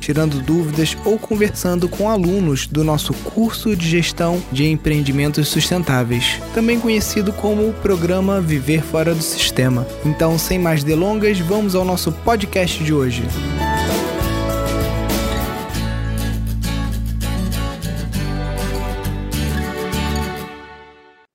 tirando dúvidas ou conversando com alunos do nosso curso de gestão de empreendimentos sustentáveis, também conhecido como o programa Viver Fora do Sistema. Então, sem mais delongas, vamos ao nosso podcast de hoje.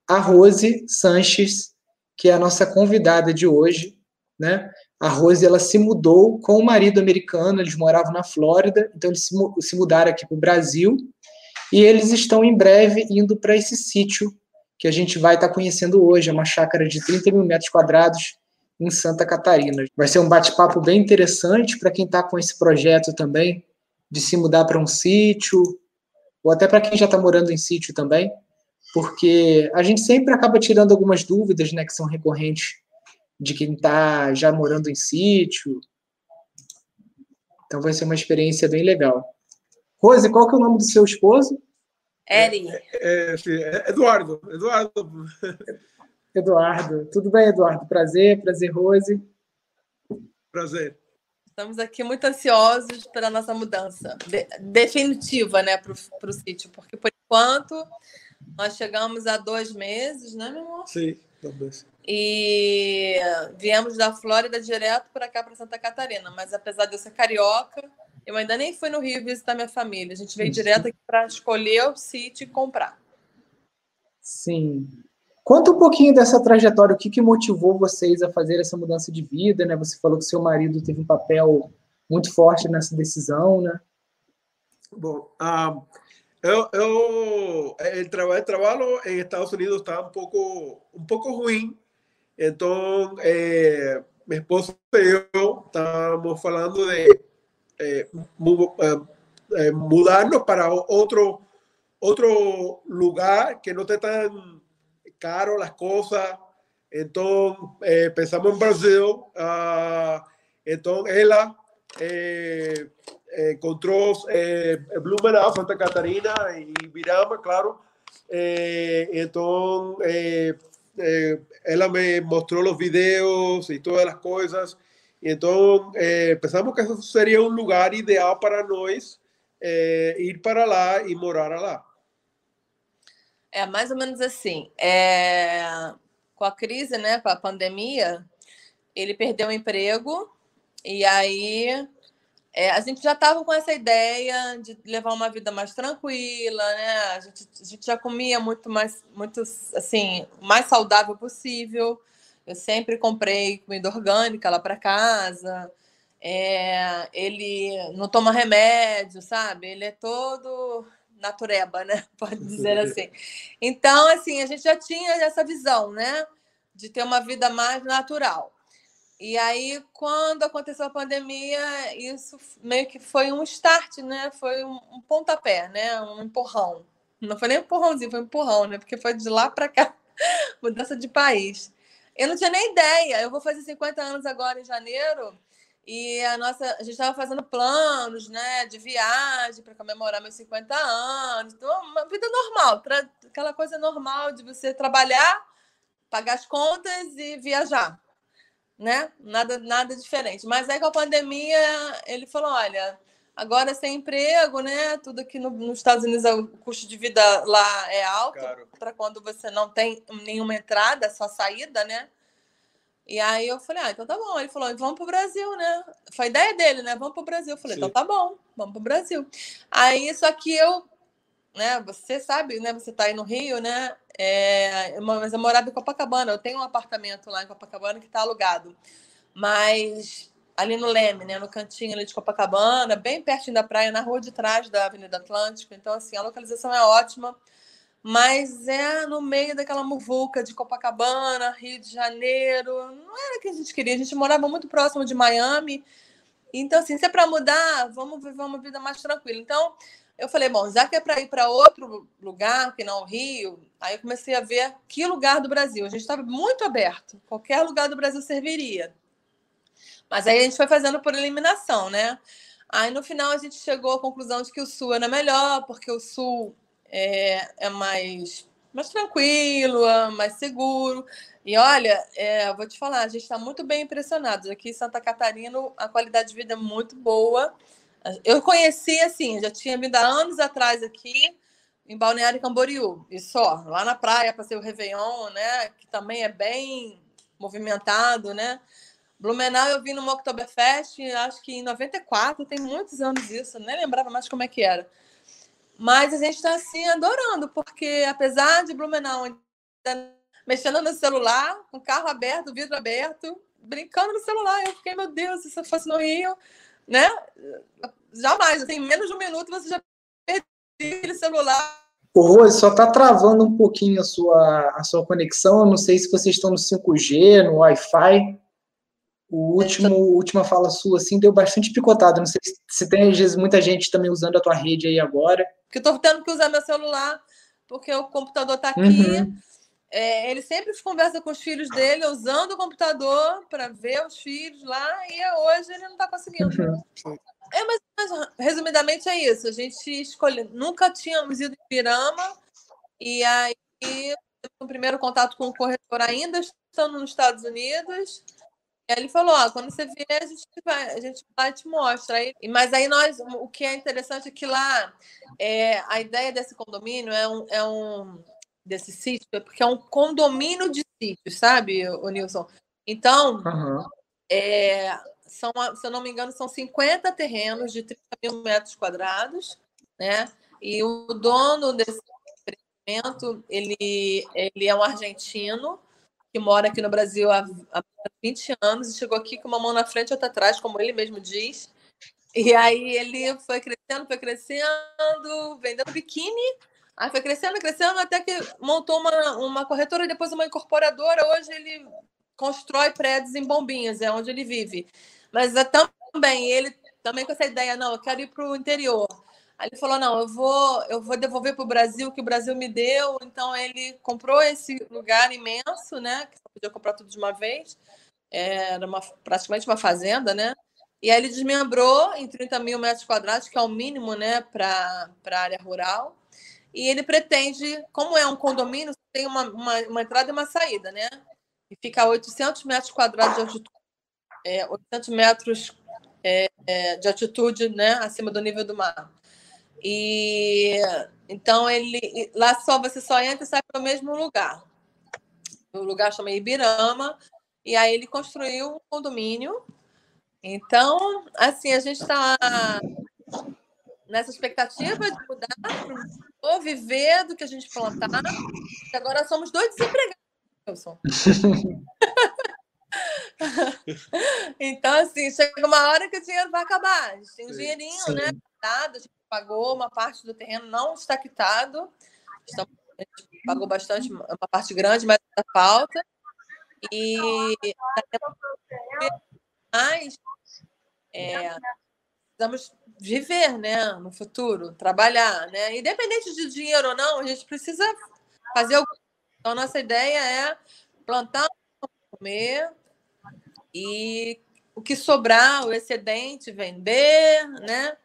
A Rose Sanches, que é a nossa convidada de hoje, né? A Rose ela se mudou com o marido americano, eles moravam na Flórida, então eles se, se mudaram aqui para o Brasil e eles estão em breve indo para esse sítio que a gente vai estar tá conhecendo hoje, é uma chácara de 30 mil metros quadrados em Santa Catarina. Vai ser um bate-papo bem interessante para quem está com esse projeto também, de se mudar para um sítio, ou até para quem já está morando em sítio também, porque a gente sempre acaba tirando algumas dúvidas né, que são recorrentes de quem está já morando em sítio. Então vai ser uma experiência bem legal. Rose, qual que é o nome do seu esposo? Eri. É, é, é, Eduardo. Eduardo. Eduardo. Tudo bem, Eduardo? Prazer, prazer, Rose. Prazer. Estamos aqui muito ansiosos pela nossa mudança de, definitiva né, para o sítio, porque por enquanto nós chegamos a dois meses, né, meu amor? Sim, dois meses. E viemos da Flórida direto para cá, para Santa Catarina. Mas apesar de eu ser carioca, eu ainda nem fui no Rio visitar minha família. A gente veio direto aqui para escolher o sítio e comprar. Sim. Conta um pouquinho dessa trajetória, o que, que motivou vocês a fazer essa mudança de vida, né? Você falou que seu marido teve um papel muito forte nessa decisão, né? Bom, um, eu, eu el, trabalho, el trabalho em Estados Unidos está um pouco um pouco ruim Entonces, eh, esposo y yo estábamos hablando de eh, eh, mudarnos para otro, otro lugar que no esté tan caro las cosas. Entonces, pensamos en Brasil. Uh, entonces, ella encontró Blumenau, Santa Catarina y Virama, claro. entonces, eh, ela me mostrou os vídeos e todas as coisas. Então, eh, pensamos que esse seria um lugar ideal para nós eh, ir para lá e morar lá. É mais ou menos assim. É... Com a crise, né, com a pandemia, ele perdeu o emprego e aí é, a gente já estava com essa ideia de levar uma vida mais tranquila, né? A gente, a gente já comia muito mais, muito assim, mais saudável possível. Eu sempre comprei comida orgânica lá para casa. É, ele não toma remédio, sabe? Ele é todo natureba, né? Pode dizer assim. Então, assim, a gente já tinha essa visão, né? De ter uma vida mais natural. E aí, quando aconteceu a pandemia, isso meio que foi um start, né? Foi um, um pontapé, né? Um empurrão. Não foi nem um empurrãozinho, foi um empurrão, né? Porque foi de lá para cá, mudança de país. Eu não tinha nem ideia. Eu vou fazer 50 anos agora em janeiro. E a nossa, a gente estava fazendo planos, né, de viagem para comemorar meus 50 anos. Então, uma vida normal, aquela coisa normal de você trabalhar, pagar as contas e viajar né? Nada, nada diferente. Mas aí com a pandemia, ele falou: olha, agora sem emprego, né? Tudo aqui no, nos Estados Unidos, o custo de vida lá é alto para quando você não tem nenhuma entrada, só saída, né? E aí eu falei, ah, então tá bom. Ele falou, vamos pro Brasil, né? Foi a ideia dele, né? Vamos pro Brasil. Eu falei, Sim. então tá bom, vamos pro Brasil. Aí, só que eu, né? Você sabe, né? Você tá aí no Rio, né? É, mas eu morava em Copacabana. Eu tenho um apartamento lá em Copacabana que está alugado. Mas ali no Leme, né, no cantinho ali de Copacabana, bem pertinho da praia, na rua de trás da Avenida Atlântico. Então, assim, a localização é ótima. Mas é no meio daquela muvuca de Copacabana, Rio de Janeiro. Não era o que a gente queria. A gente morava muito próximo de Miami. Então, assim, se é para mudar, vamos viver uma vida mais tranquila. Então, eu falei, bom, já que é para ir para outro lugar, que não o Rio, aí eu comecei a ver que lugar do Brasil. A gente estava muito aberto, qualquer lugar do Brasil serviria. Mas aí a gente foi fazendo por eliminação, né? Aí no final a gente chegou à conclusão de que o sul era melhor, porque o sul é, é mais, mais tranquilo, é mais seguro. E olha, é, vou te falar, a gente está muito bem impressionado. Aqui em Santa Catarina, a qualidade de vida é muito boa. Eu conheci, assim, já tinha vindo há anos atrás aqui, em Balneário Camboriú, e só, lá na praia, passei o Réveillon, né, que também é bem movimentado, né, Blumenau eu vim no Oktoberfest, acho que em 94, tem muitos anos isso, nem lembrava mais como é que era. Mas a gente está assim adorando, porque apesar de Blumenau mexendo no celular, com o carro aberto, vidro aberto, brincando no celular, eu fiquei, meu Deus, se eu fosse no Rio, né? Jamais, assim, em menos de um minuto você já perdeu aquele celular. O Rose, só está travando um pouquinho a sua, a sua conexão. Eu não sei se vocês estão no 5G, no Wi-Fi. O último, tô... última fala sua, assim, deu bastante picotado. Não sei se tem, às vezes, muita gente também usando a tua rede aí agora. Porque estou tendo que usar meu celular, porque o computador está aqui. Uhum. É, ele sempre conversa com os filhos dele, usando o computador para ver os filhos lá, e hoje ele não está conseguindo. Uhum. É, mas, mas, resumidamente é isso. A gente escolheu. Nunca tínhamos ido em Pirama, e aí o primeiro contato com o corretor ainda estando nos Estados Unidos. Ele falou: ó, quando você vier, a gente vai, a gente vai te mostra. Aí, mas aí nós, o que é interessante é que lá é, a ideia desse condomínio é um, é um desse sítio, é porque é um condomínio de sítios, sabe, o Nilson? Então, uhum. é, são, se eu não me engano, são 50 terrenos de 30 mil metros quadrados, né? E o dono desse empreendimento, ele, ele é um argentino que mora aqui no Brasil há, há 20 anos e chegou aqui com uma mão na frente e outra atrás, como ele mesmo diz. E aí ele foi crescendo, foi crescendo, vendendo biquíni. Aí foi crescendo, crescendo, até que montou uma, uma corretora, depois uma incorporadora. Hoje ele constrói prédios em Bombinhas, é onde ele vive. Mas é também, ele também com essa ideia, não, eu quero ir para o interior. Aí ele falou: não, eu vou, eu vou devolver para o Brasil o que o Brasil me deu. Então ele comprou esse lugar imenso, né? Que podia comprar tudo de uma vez. Era uma, praticamente uma fazenda, né? E aí ele desmembrou em 30 mil metros quadrados, que é o mínimo né, para a área rural. E ele pretende, como é um condomínio, tem uma, uma, uma entrada e uma saída, né? E fica a 800 metros quadrados de altitude, é, 800 metros é, é, de altitude né, acima do nível do mar. E então ele lá só você só entra e sai para o mesmo lugar. O lugar chama Ibirama, e aí ele construiu um condomínio. Então, assim, a gente está nessa expectativa de mudar, ou viver do que a gente plantar. E agora somos dois desempregados, Wilson. então, assim, chega uma hora que o dinheiro vai acabar. A gente tem um dinheirinho, Sim. né? A gente pagou uma parte do terreno, não está quitado. Estamos, a gente pagou bastante, uma parte grande, mas ainda falta. E mais é, precisamos viver né, no futuro, trabalhar. Né? Independente de dinheiro ou não, a gente precisa fazer algo. Então, a nossa ideia é plantar, comer e o que sobrar, o excedente, vender, né?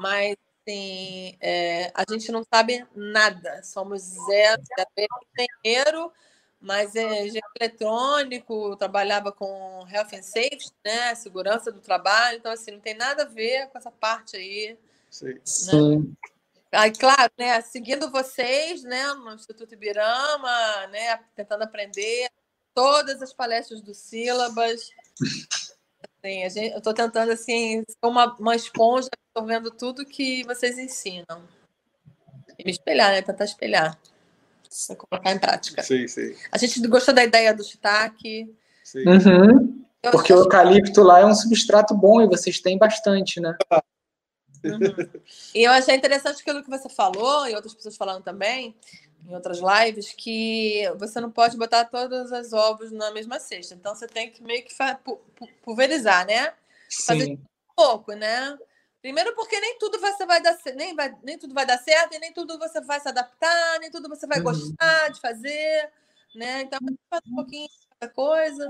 Mas assim, é, a gente não sabe nada, somos zero, zero dinheiro, mas é engenheiro eletrônico, trabalhava com health and safety, né? Segurança do trabalho, então assim, não tem nada a ver com essa parte aí. Sim. Né? Sim. Aí, claro, né, seguindo vocês, né, no Instituto Ibirama, né, tentando aprender todas as palestras do Sílabas. Assim, gente, eu estou tentando assim, ser uma, uma esponja absorvendo tudo que vocês ensinam. E me espelhar, né? Tentar espelhar. Colocar em prática. Sim, sim. A gente gostou da ideia do shiitake. Sim. Uhum. Porque o eucalipto lá é um substrato bom e vocês têm bastante, né? Uhum. E eu achei interessante aquilo que você falou, e outras pessoas falando também, em outras lives, que você não pode botar todos os ovos na mesma cesta. Então você tem que meio que pulverizar, né? Fazer Sim. um pouco, né? Primeiro porque nem tudo você vai dar nem, vai, nem tudo vai dar certo, e nem tudo você vai se adaptar, nem tudo você vai uhum. gostar de fazer, né? Então, faz um pouquinho de coisa.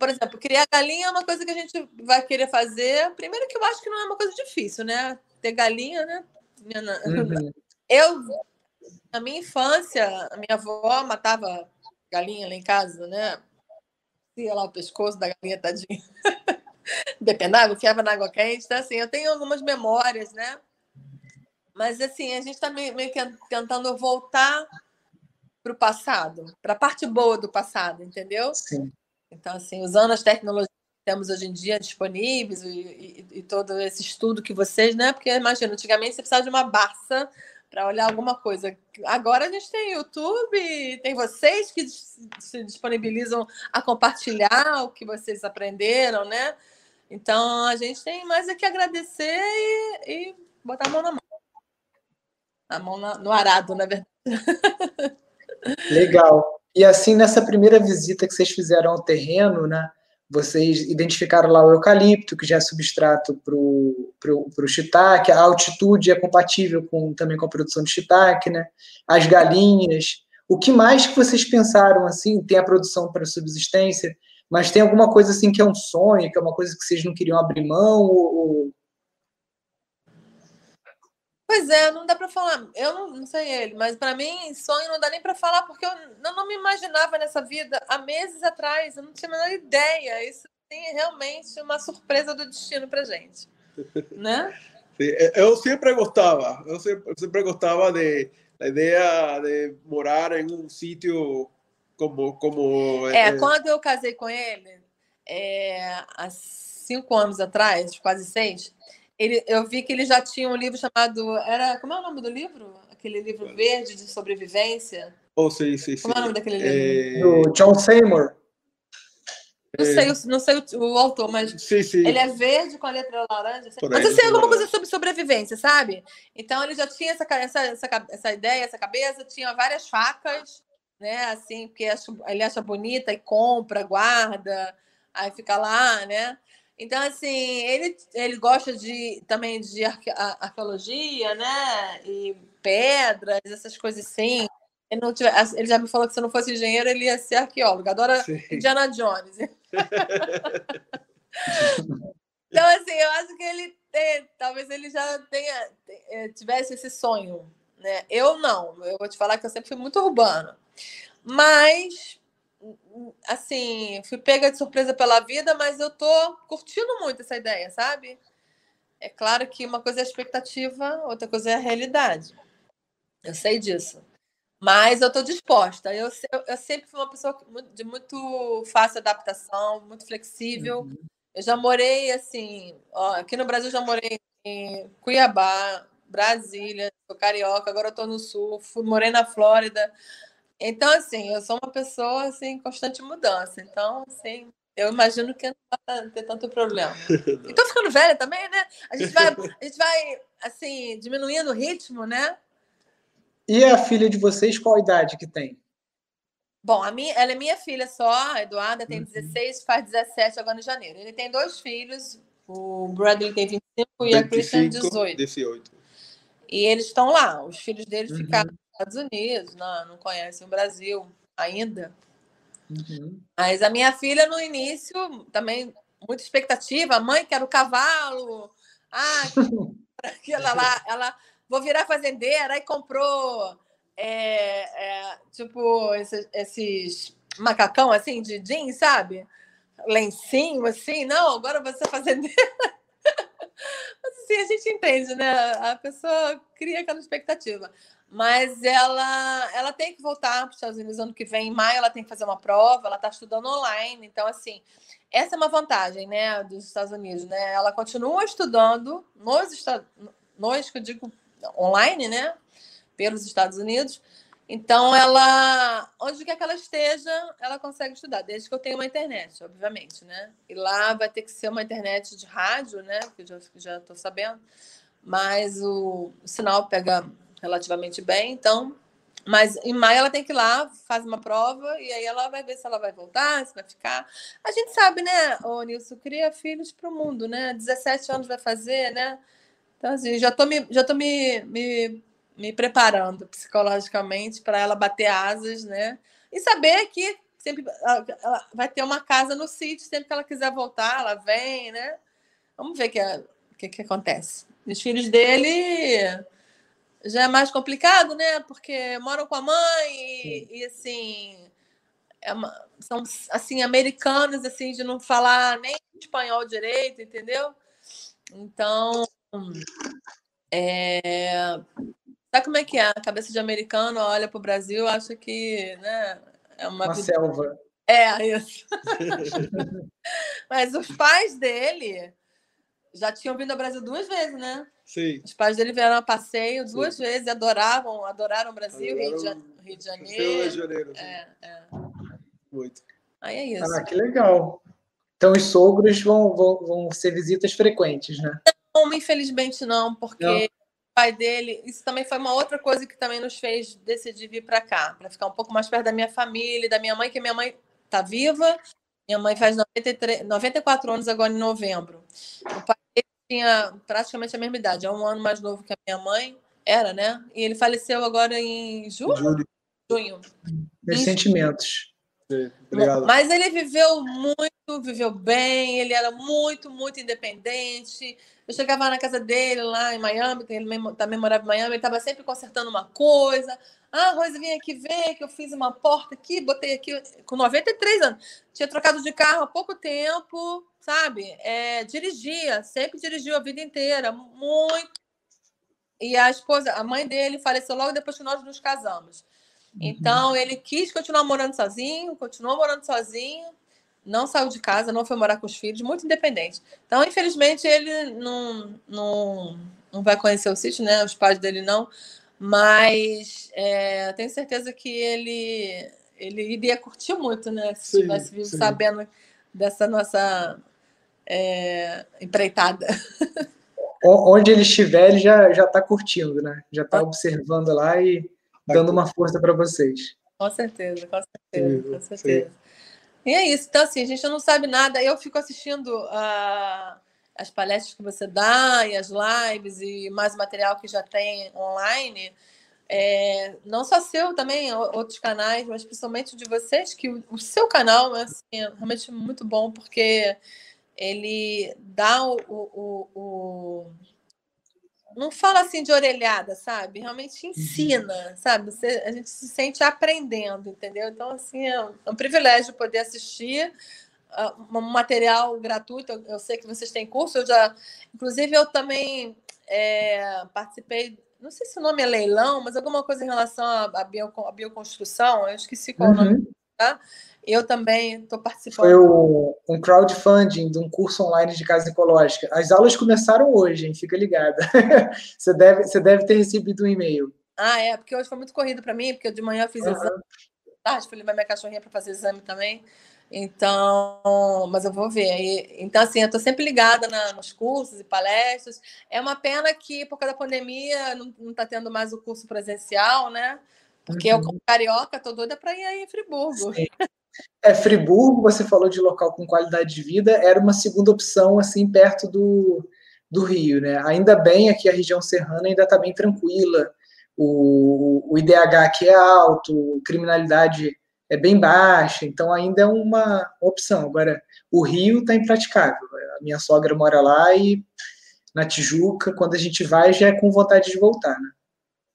Por exemplo, criar galinha é uma coisa que a gente vai querer fazer. Primeiro que eu acho que não é uma coisa difícil, né? Ter galinha, né? Uhum. Eu, na minha infância, a minha avó matava galinha lá em casa, né? Ia lá o pescoço da galinha, tadinha. Depenava, enfiava na água quente. Então, assim, eu tenho algumas memórias, né? Mas, assim, a gente está meio, meio que tentando voltar para o passado, para a parte boa do passado, entendeu? Sim. Então, assim, usando as tecnologias que temos hoje em dia disponíveis e, e, e todo esse estudo que vocês, né? Porque imagina, antigamente você precisava de uma Barça para olhar alguma coisa. Agora a gente tem YouTube, tem vocês que se disponibilizam a compartilhar o que vocês aprenderam, né? Então a gente tem mais é que agradecer e, e botar a mão na mão. A mão na, no arado, na verdade. Legal. E assim, nessa primeira visita que vocês fizeram ao terreno, né? Vocês identificaram lá o eucalipto, que já é substrato para o shiitake, a altitude é compatível com, também com a produção de shiitake, né? As galinhas. O que mais que vocês pensaram assim? Tem a produção para subsistência, mas tem alguma coisa assim que é um sonho, que é uma coisa que vocês não queriam abrir mão? Ou... Pois é, não dá para falar. Eu não, não, sei ele, mas para mim, sonho não dá nem para falar, porque eu não, não, me imaginava nessa vida há meses atrás. Eu não tinha a menor ideia. Isso é realmente uma surpresa do destino para gente. né? Sim, eu sempre gostava, eu sempre, sempre gostava de a ideia de morar em um sítio como, como é, é, quando eu casei com ele, é, há cinco anos atrás, quase seis, ele, eu vi que ele já tinha um livro chamado. Era, como é o nome do livro? Aquele livro verde de sobrevivência. Oh, sim, sim, sim. Como é o nome daquele livro? É... Do John Seymour. Não sei, não sei o, o, autor, mas sim, sim. ele é verde com a letra laranja. Mas assim, alguma coisa sobre sobrevivência, sabe? Então ele já tinha essa, essa, essa, essa ideia, essa cabeça, tinha várias facas né? Assim, porque ele acha bonita e compra, guarda, aí fica lá, né? Então, assim, ele, ele gosta de também de arque, arqueologia, né? E pedras, essas coisas assim. Ele, não tiver, ele já me falou que se não fosse engenheiro, ele ia ser arqueólogo. Adora Sim. Indiana Jones. então, assim, eu acho que ele tem, talvez ele já tenha, eh, tivesse esse sonho. Né? Eu não. Eu vou te falar que eu sempre fui muito urbano. Mas, assim, fui pega de surpresa pela vida, mas eu tô curtindo muito essa ideia, sabe? É claro que uma coisa é a expectativa, outra coisa é a realidade. Eu sei disso. Mas eu estou disposta. Eu, eu, eu, sempre fui uma pessoa de muito fácil adaptação, muito flexível. Uhum. Eu já morei assim, ó, aqui no Brasil já morei em Cuiabá, Brasília, sou carioca, agora estou no sul, fui, morei na Flórida. Então, assim, eu sou uma pessoa assim, em constante mudança. Então, assim, eu imagino que não vai ter tanto problema. E tô ficando velha também, né? A gente vai, a gente vai assim, diminuindo o ritmo, né? E a filha de vocês, qual a idade que tem? Bom, a minha, ela é minha filha só, a Eduarda tem 16, uhum. faz 17 agora em janeiro. Ele tem dois filhos, o Bradley tem 25 e a Christian 18. 18. E eles estão lá, os filhos deles uhum. ficaram Estados Unidos, não, não conhecem o Brasil ainda. Uhum. Mas a minha filha, no início, também muita expectativa. A mãe quer o cavalo. Ah, que ela lá, ela vou virar fazendeira. Aí comprou, é, é, tipo, esses, esses, macacão assim de jeans, sabe? Lencinho, assim. Não, agora você é fazendeira. Mas assim, a gente entende, né? A pessoa cria aquela expectativa mas ela ela tem que voltar para os Estados Unidos ano que vem, em maio ela tem que fazer uma prova, ela está estudando online, então assim, essa é uma vantagem, né, dos Estados Unidos, né? Ela continua estudando nos Estados nós que eu digo online, né, pelos Estados Unidos. Então ela, onde quer que ela esteja, ela consegue estudar, desde que eu tenha uma internet, obviamente, né? E lá vai ter que ser uma internet de rádio, né? Que eu já estou sabendo, mas o, o sinal pega relativamente bem, então. Mas em maio ela tem que ir lá, faz uma prova e aí ela vai ver se ela vai voltar, se vai ficar. A gente sabe, né, ô Nilson, cria filhos para o mundo, né? 17 anos vai fazer, né? Então, assim, já estou me, já tô me, me, me preparando psicologicamente para ela bater asas, né? E saber que sempre ela vai ter uma casa no sítio, sempre que ela quiser voltar, ela vem, né? Vamos ver o que, que, que acontece. Os filhos dele já é mais complicado, né? Porque moram com a mãe e, e assim é uma, são assim americanos assim de não falar nem espanhol direito, entendeu? Então é, sabe como é que é? A cabeça de americano olha para o Brasil, acha que né, é uma, uma vida... selva. É, isso. Mas os pais dele já tinham vindo ao Brasil duas vezes, né? Sim. Os pais dele vieram a passeio duas Sim. vezes, adoravam, adoraram o Brasil, Rio, de, Rio de Janeiro. Rio de Janeiro. É, é. Muito. Aí é isso. Ah, que legal. Então os sogros vão, vão, vão ser visitas frequentes, né? Não, infelizmente não, porque não. o pai dele. Isso também foi uma outra coisa que também nos fez decidir vir para cá, para ficar um pouco mais perto da minha família, da minha mãe, que minha mãe está viva. Minha mãe faz 93, 94 anos agora em novembro. O pai tinha praticamente a mesma idade, é um ano mais novo que a minha mãe, era, né? E ele faleceu agora em julho? Junho. Ressentimentos. Obrigado. Mas ele viveu muito, viveu bem, ele era muito, muito independente. Eu chegava na casa dele lá em Miami, que ele também morava em Miami, ele estava sempre consertando uma coisa. Ah, Rosa, vem aqui ver que eu fiz uma porta aqui, botei aqui com 93 anos. Tinha trocado de carro há pouco tempo, sabe? É, dirigia, sempre dirigiu a vida inteira, muito. E a esposa, a mãe dele faleceu logo depois que nós nos casamos. Uhum. Então, ele quis continuar morando sozinho, continuou morando sozinho, não saiu de casa, não foi morar com os filhos, muito independente. Então, infelizmente, ele não, não, não vai conhecer o sítio, né? Os pais dele não. Mas é, tenho certeza que ele, ele iria curtir muito, né? Se sim, tivesse vivo sabendo dessa nossa é, empreitada. Onde ele estiver, ele já está curtindo, né? Já está observando lá e dando uma força para vocês. Com certeza, com certeza, sim, com certeza. Sim. E é isso. Então, assim, a gente não sabe nada. Eu fico assistindo uh, as palestras que você dá e as lives e mais material que já tem online. É, não só seu também, outros canais, mas principalmente de vocês, que o, o seu canal assim, é realmente muito bom, porque ele dá o, o, o não fala assim de orelhada, sabe? Realmente uhum. ensina, sabe? Você, a gente se sente aprendendo, entendeu? Então, assim, é um, é um privilégio poder assistir uh, um material gratuito. Eu, eu, sei que vocês têm curso, eu já. Inclusive, eu também é, participei. Não sei se o nome é leilão, mas alguma coisa em relação à, bio, à bioconstrução, eu esqueci qual uhum. o nome, tá? Eu também estou participando. Foi o, um crowdfunding de um curso online de casa ecológica. As aulas começaram hoje, hein? Fica ligada. você, deve, você deve ter recebido um e-mail. Ah, é, porque hoje foi muito corrido para mim, porque de manhã eu fiz uhum. exame. Tarde, fui levar minha cachorrinha para fazer exame também. Então, mas eu vou ver. E, então, assim, eu estou sempre ligada na, nos cursos e palestras. É uma pena que, por causa da pandemia, não está tendo mais o curso presencial, né? Porque uhum. eu, como carioca, estou doida para ir aí em Friburgo. Sim. É, Friburgo, você falou de local com qualidade de vida, era uma segunda opção, assim, perto do, do Rio, né? Ainda bem aqui a região serrana ainda está bem tranquila, o, o IDH aqui é alto, criminalidade é bem baixa, então ainda é uma opção. Agora, o Rio está impraticável. A minha sogra mora lá e na Tijuca, quando a gente vai, já é com vontade de voltar, né?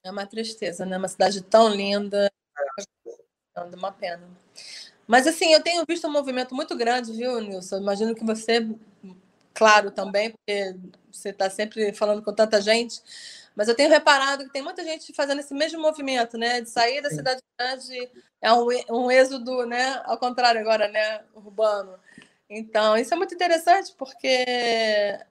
É uma tristeza, né? Uma cidade tão linda. É uma pena. Mas assim, eu tenho visto um movimento muito grande, viu, Nilson? Imagino que você, claro, também, porque você está sempre falando com tanta gente. Mas eu tenho reparado que tem muita gente fazendo esse mesmo movimento, né? De sair da cidade grande, é um, um êxodo, né? Ao contrário agora, né? Urbano. Então, isso é muito interessante, porque é,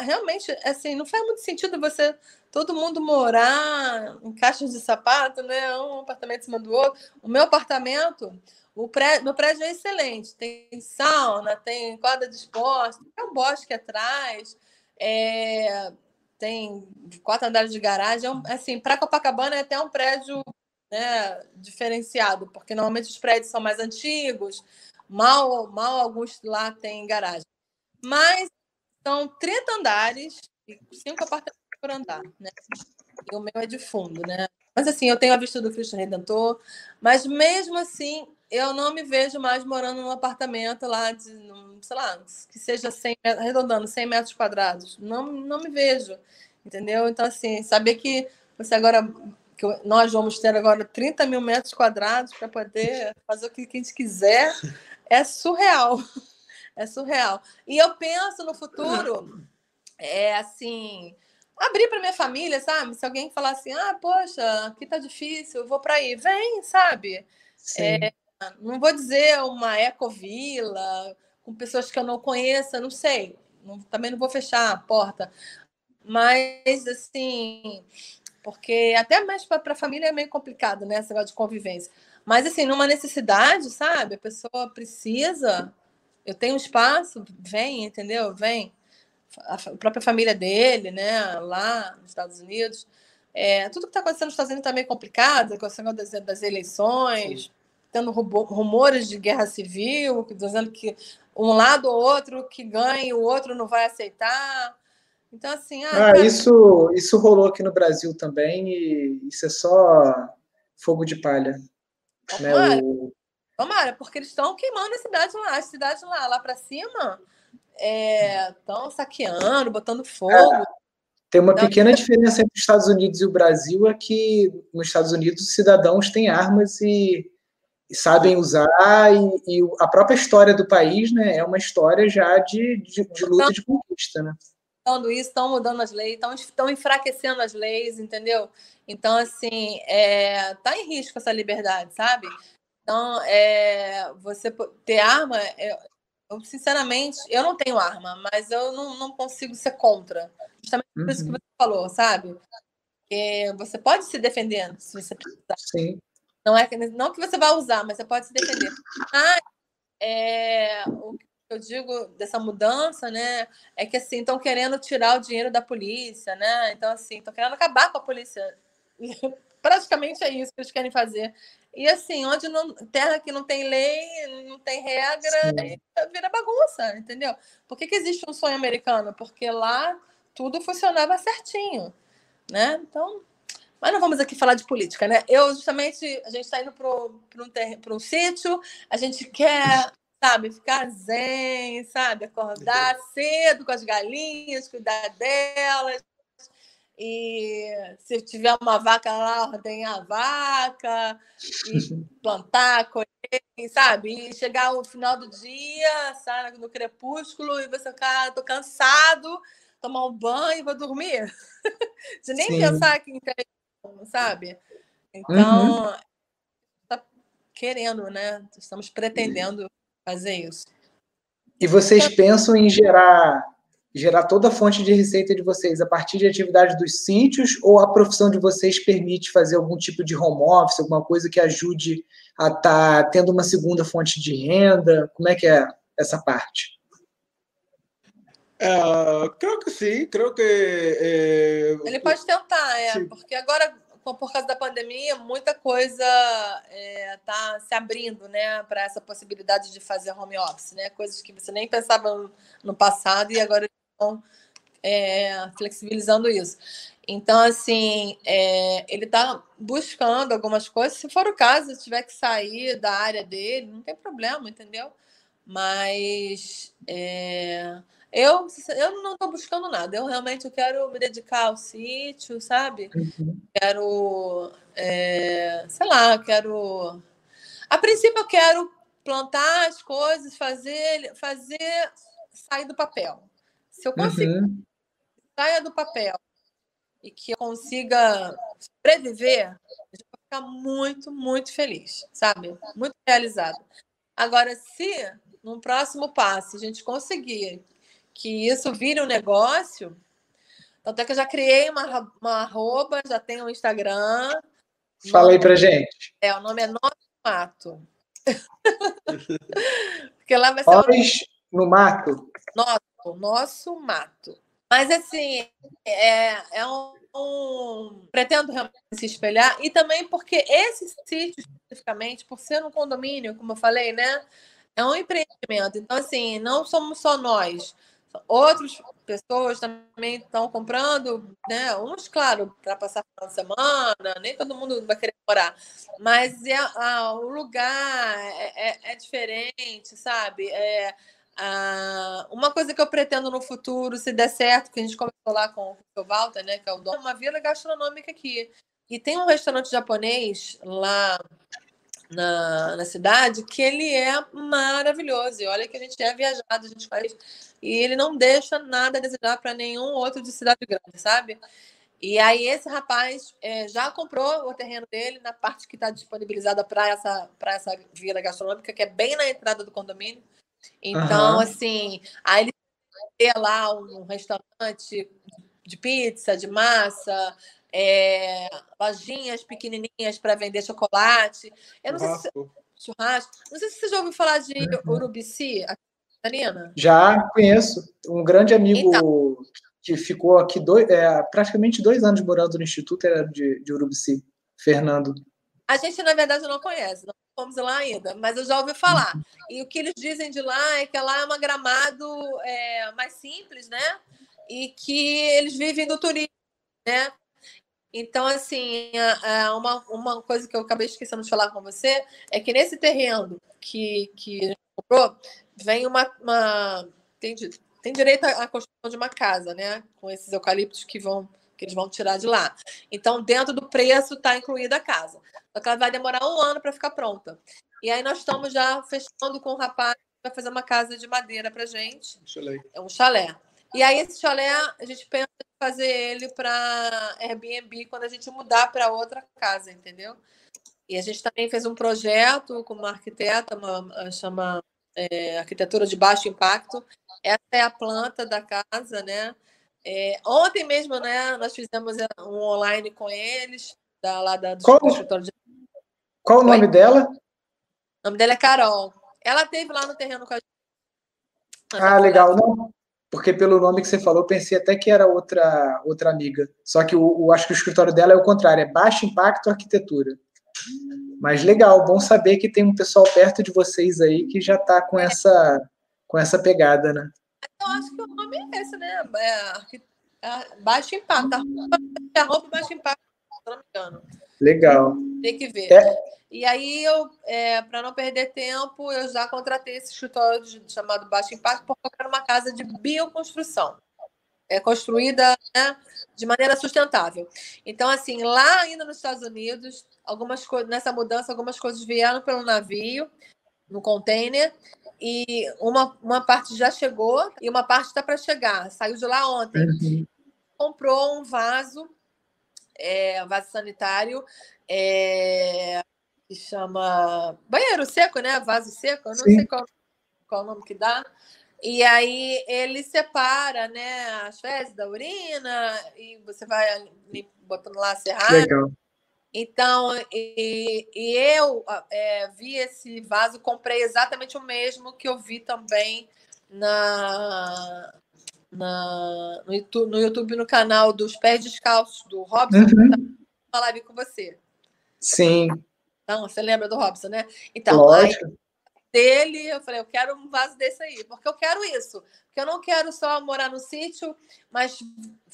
realmente, assim, não faz muito sentido você todo mundo morar em caixas de sapato, né? Um apartamento em cima do outro. O meu apartamento, o prédio, meu prédio é excelente, tem sauna, tem quadra de esporte, tem um bosque atrás, é, tem quatro andares de garagem. É assim, para Copacabana é até um prédio né, diferenciado, porque normalmente os prédios são mais antigos, mal, mal alguns lá têm garagem. Mas são 30 andares e cinco apartamentos por andar, né? E o meu é de fundo, né? Mas assim, eu tenho a vista do Cristo Redentor, mas mesmo assim, eu não me vejo mais morando num apartamento lá de, sei lá, que seja 100, arredondando 100 metros quadrados. Não, não me vejo, entendeu? Então, assim, saber que você agora, que nós vamos ter agora 30 mil metros quadrados para poder fazer o que a gente quiser, é surreal. É surreal. E eu penso no futuro, é assim, abrir para minha família, sabe? Se alguém falar assim, ah, poxa, aqui tá difícil, eu vou para aí, vem, sabe? É, não vou dizer uma ecovila com pessoas que eu não conheça, não sei. Não, também não vou fechar a porta. Mas, assim, porque até mais para a família é meio complicado, né? Esse negócio de convivência. Mas, assim, numa necessidade, sabe? A pessoa precisa, eu tenho espaço, vem, entendeu? Vem. A própria família dele, né? Lá nos Estados Unidos. É, tudo que está acontecendo nos Estados Unidos está meio complicado, com o negócio das, das eleições. Sim tendo rumores de guerra civil, dizendo que um lado ou outro que ganhe, o outro não vai aceitar. Então, assim. Ah, ah cara... isso, isso rolou aqui no Brasil também, e isso é só fogo de palha. Tomara, né? o... Tomara porque eles estão queimando a cidade lá, as cidades lá, lá para cima estão é, saqueando, botando fogo. Tem uma pequena diferença entre os Estados Unidos e o Brasil, é que nos Estados Unidos os cidadãos têm armas e sabem usar e, e, a própria história do país né, é uma história já de, de, de luta de conquista. Né? Isso, estão mudando as leis, estão, estão enfraquecendo as leis, entendeu? Então, assim, é, tá em risco essa liberdade, sabe? Então, é, você ter arma, é, eu, sinceramente, eu não tenho arma, mas eu não, não consigo ser contra. Justamente por isso que uhum. você falou, sabe? Porque você pode se defender se você precisar. Sim. Não é não que você vai usar, mas você pode se defender. Ah, é, o que eu digo dessa mudança, né, é que assim estão querendo tirar o dinheiro da polícia, né? Então assim estão querendo acabar com a polícia. Praticamente é isso que eles querem fazer. E assim, onde não terra que não tem lei, não tem regra, vira bagunça, entendeu? Por que, que existe um sonho americano? Porque lá tudo funcionava certinho, né? Então mas não vamos aqui falar de política, né? Eu, justamente, a gente está indo para um, um sítio, a gente quer, sabe, ficar zen, sabe? Acordar cedo com as galinhas, cuidar delas. E se tiver uma vaca lá, ordenhar a vaca, e plantar, colher, sabe? E chegar ao final do dia, sabe, no crepúsculo, e você ficar, tô cansado, tomar um banho e vou dormir. Você nem Sim. pensar que sabe? Então, uhum. tá querendo, né? Estamos pretendendo fazer isso. E vocês pensam em gerar gerar toda a fonte de receita de vocês a partir de atividade dos sítios ou a profissão de vocês permite fazer algum tipo de home office, alguma coisa que ajude a estar tá tendo uma segunda fonte de renda? Como é que é essa parte? Uh, creo que sim, creo que. Eh, Ele pode tentar, é, sim. porque agora, por causa da pandemia, muita coisa está é, tá se abrindo né, para essa possibilidade de fazer home office, né? Coisas que você nem pensava no passado e agora estão é, flexibilizando isso. Então, assim, é, ele está buscando algumas coisas. Se for o caso, se tiver que sair da área dele, não tem problema, entendeu? Mas. É, eu, eu não estou buscando nada. Eu realmente quero me dedicar ao sítio, sabe? Uhum. Quero, é, sei lá, quero. A princípio, eu quero plantar as coisas, fazer, fazer sair do papel. Se eu conseguir uhum. saia do papel e que eu consiga sobreviver, eu vou ficar muito, muito feliz, sabe? Muito realizada. Agora, se no próximo passo a gente conseguir que isso vire um negócio. Tanto é que eu já criei uma, uma arroba, já tenho um Instagram. Fala aí pra gente. É, o nome é Nosso Mato. Porque lá vai ser. Nós no mato. Nosso, nosso mato. Mas assim, é, é um, um, Pretendo realmente se espelhar, e também porque esse sítio, especificamente, por ser um condomínio, como eu falei, né? É um empreendimento. Então, assim, não somos só nós Outras pessoas também estão comprando, né? Uns, claro, para passar a semana, nem todo mundo vai querer morar, mas é, ah, o lugar é, é, é diferente, sabe? É, ah, uma coisa que eu pretendo no futuro, se der certo, que a gente começou lá com o Walter, né, que é o dono, uma vila gastronômica aqui. E tem um restaurante japonês lá na, na cidade que ele é maravilhoso. E olha que a gente é viajado, a gente faz. E ele não deixa nada a desejar para nenhum outro de cidade grande, sabe? E aí esse rapaz é, já comprou o terreno dele na parte que está disponibilizada para essa, essa vila gastronômica, que é bem na entrada do condomínio. Então, uhum. assim, aí ele tem lá um restaurante de pizza, de massa, é, lojinhas pequenininhas para vender chocolate. Eu não churrasco. sei se churrasco. Não sei se você já ouviu falar de uhum. Urubici, Catarina. Já conheço. Um grande amigo então, que ficou aqui dois, é, praticamente dois anos morando no Instituto era de, de Urubici, Fernando. A gente, na verdade, não conhece, não fomos lá ainda, mas eu já ouvi falar. Uhum. E o que eles dizem de lá é que lá é um gramado é, mais simples, né? E que eles vivem do turismo, né? Então, assim, uma, uma coisa que eu acabei esquecendo de falar com você é que nesse terreno que, que a gente comprou, vem uma. uma tem, tem direito à construção de uma casa, né? Com esses eucaliptos que vão que eles vão tirar de lá. Então, dentro do preço está incluída a casa. Só que ela vai demorar um ano para ficar pronta. E aí nós estamos já fechando com o rapaz para fazer uma casa de madeira para gente. Chalé. É um chalé. E aí esse chalé a gente pensa fazer ele para Airbnb quando a gente mudar para outra casa, entendeu? E a gente também fez um projeto com uma arquiteta, uma, chama é, arquitetura de baixo impacto. Essa é a planta da casa, né? É, ontem mesmo, né, nós fizemos é, um online com eles, da, lá da, do qual, de... Qual o nome dela? O nome dela é Carol. Ela teve lá no terreno com a gente. Ah, legal. Não, porque pelo nome que você falou, pensei até que era outra outra amiga. Só que o acho que o escritório dela é o contrário, é baixo impacto arquitetura. Mas legal, bom saber que tem um pessoal perto de vocês aí que já está com essa com essa pegada, né? Eu acho que o nome é esse, né? É, é, baixo impacto. A roupa, a roupa baixo impacto, se não me engano. Legal. Tem que ver. É. E aí, eu, é, para não perder tempo, eu já contratei esse escritório chamado Baixo Impacto, porque eu quero uma casa de bioconstrução. É construída né, de maneira sustentável. Então, assim, lá ainda nos Estados Unidos, algumas coisas, nessa mudança, algumas coisas vieram pelo navio, no container, e uma, uma parte já chegou e uma parte está para chegar. Saiu de lá ontem. Uhum. Comprou um vaso, é, um vaso sanitário, é, que chama banheiro seco, né? Vaso seco, eu não Sim. sei qual, qual o nome que dá. E aí ele separa, né, as fezes da urina e você vai botando lá a serrada. Legal. Então, e, e eu é, vi esse vaso, comprei exatamente o mesmo que eu vi também na, na, no, YouTube, no YouTube, no canal dos Pés Descalços, do Robson, uhum. falar com você. Sim. Então, você lembra do Robson, né? Então, Lógico. Aí, dele, eu falei, eu quero um vaso desse aí, porque eu quero isso. Porque eu não quero só morar no sítio, mas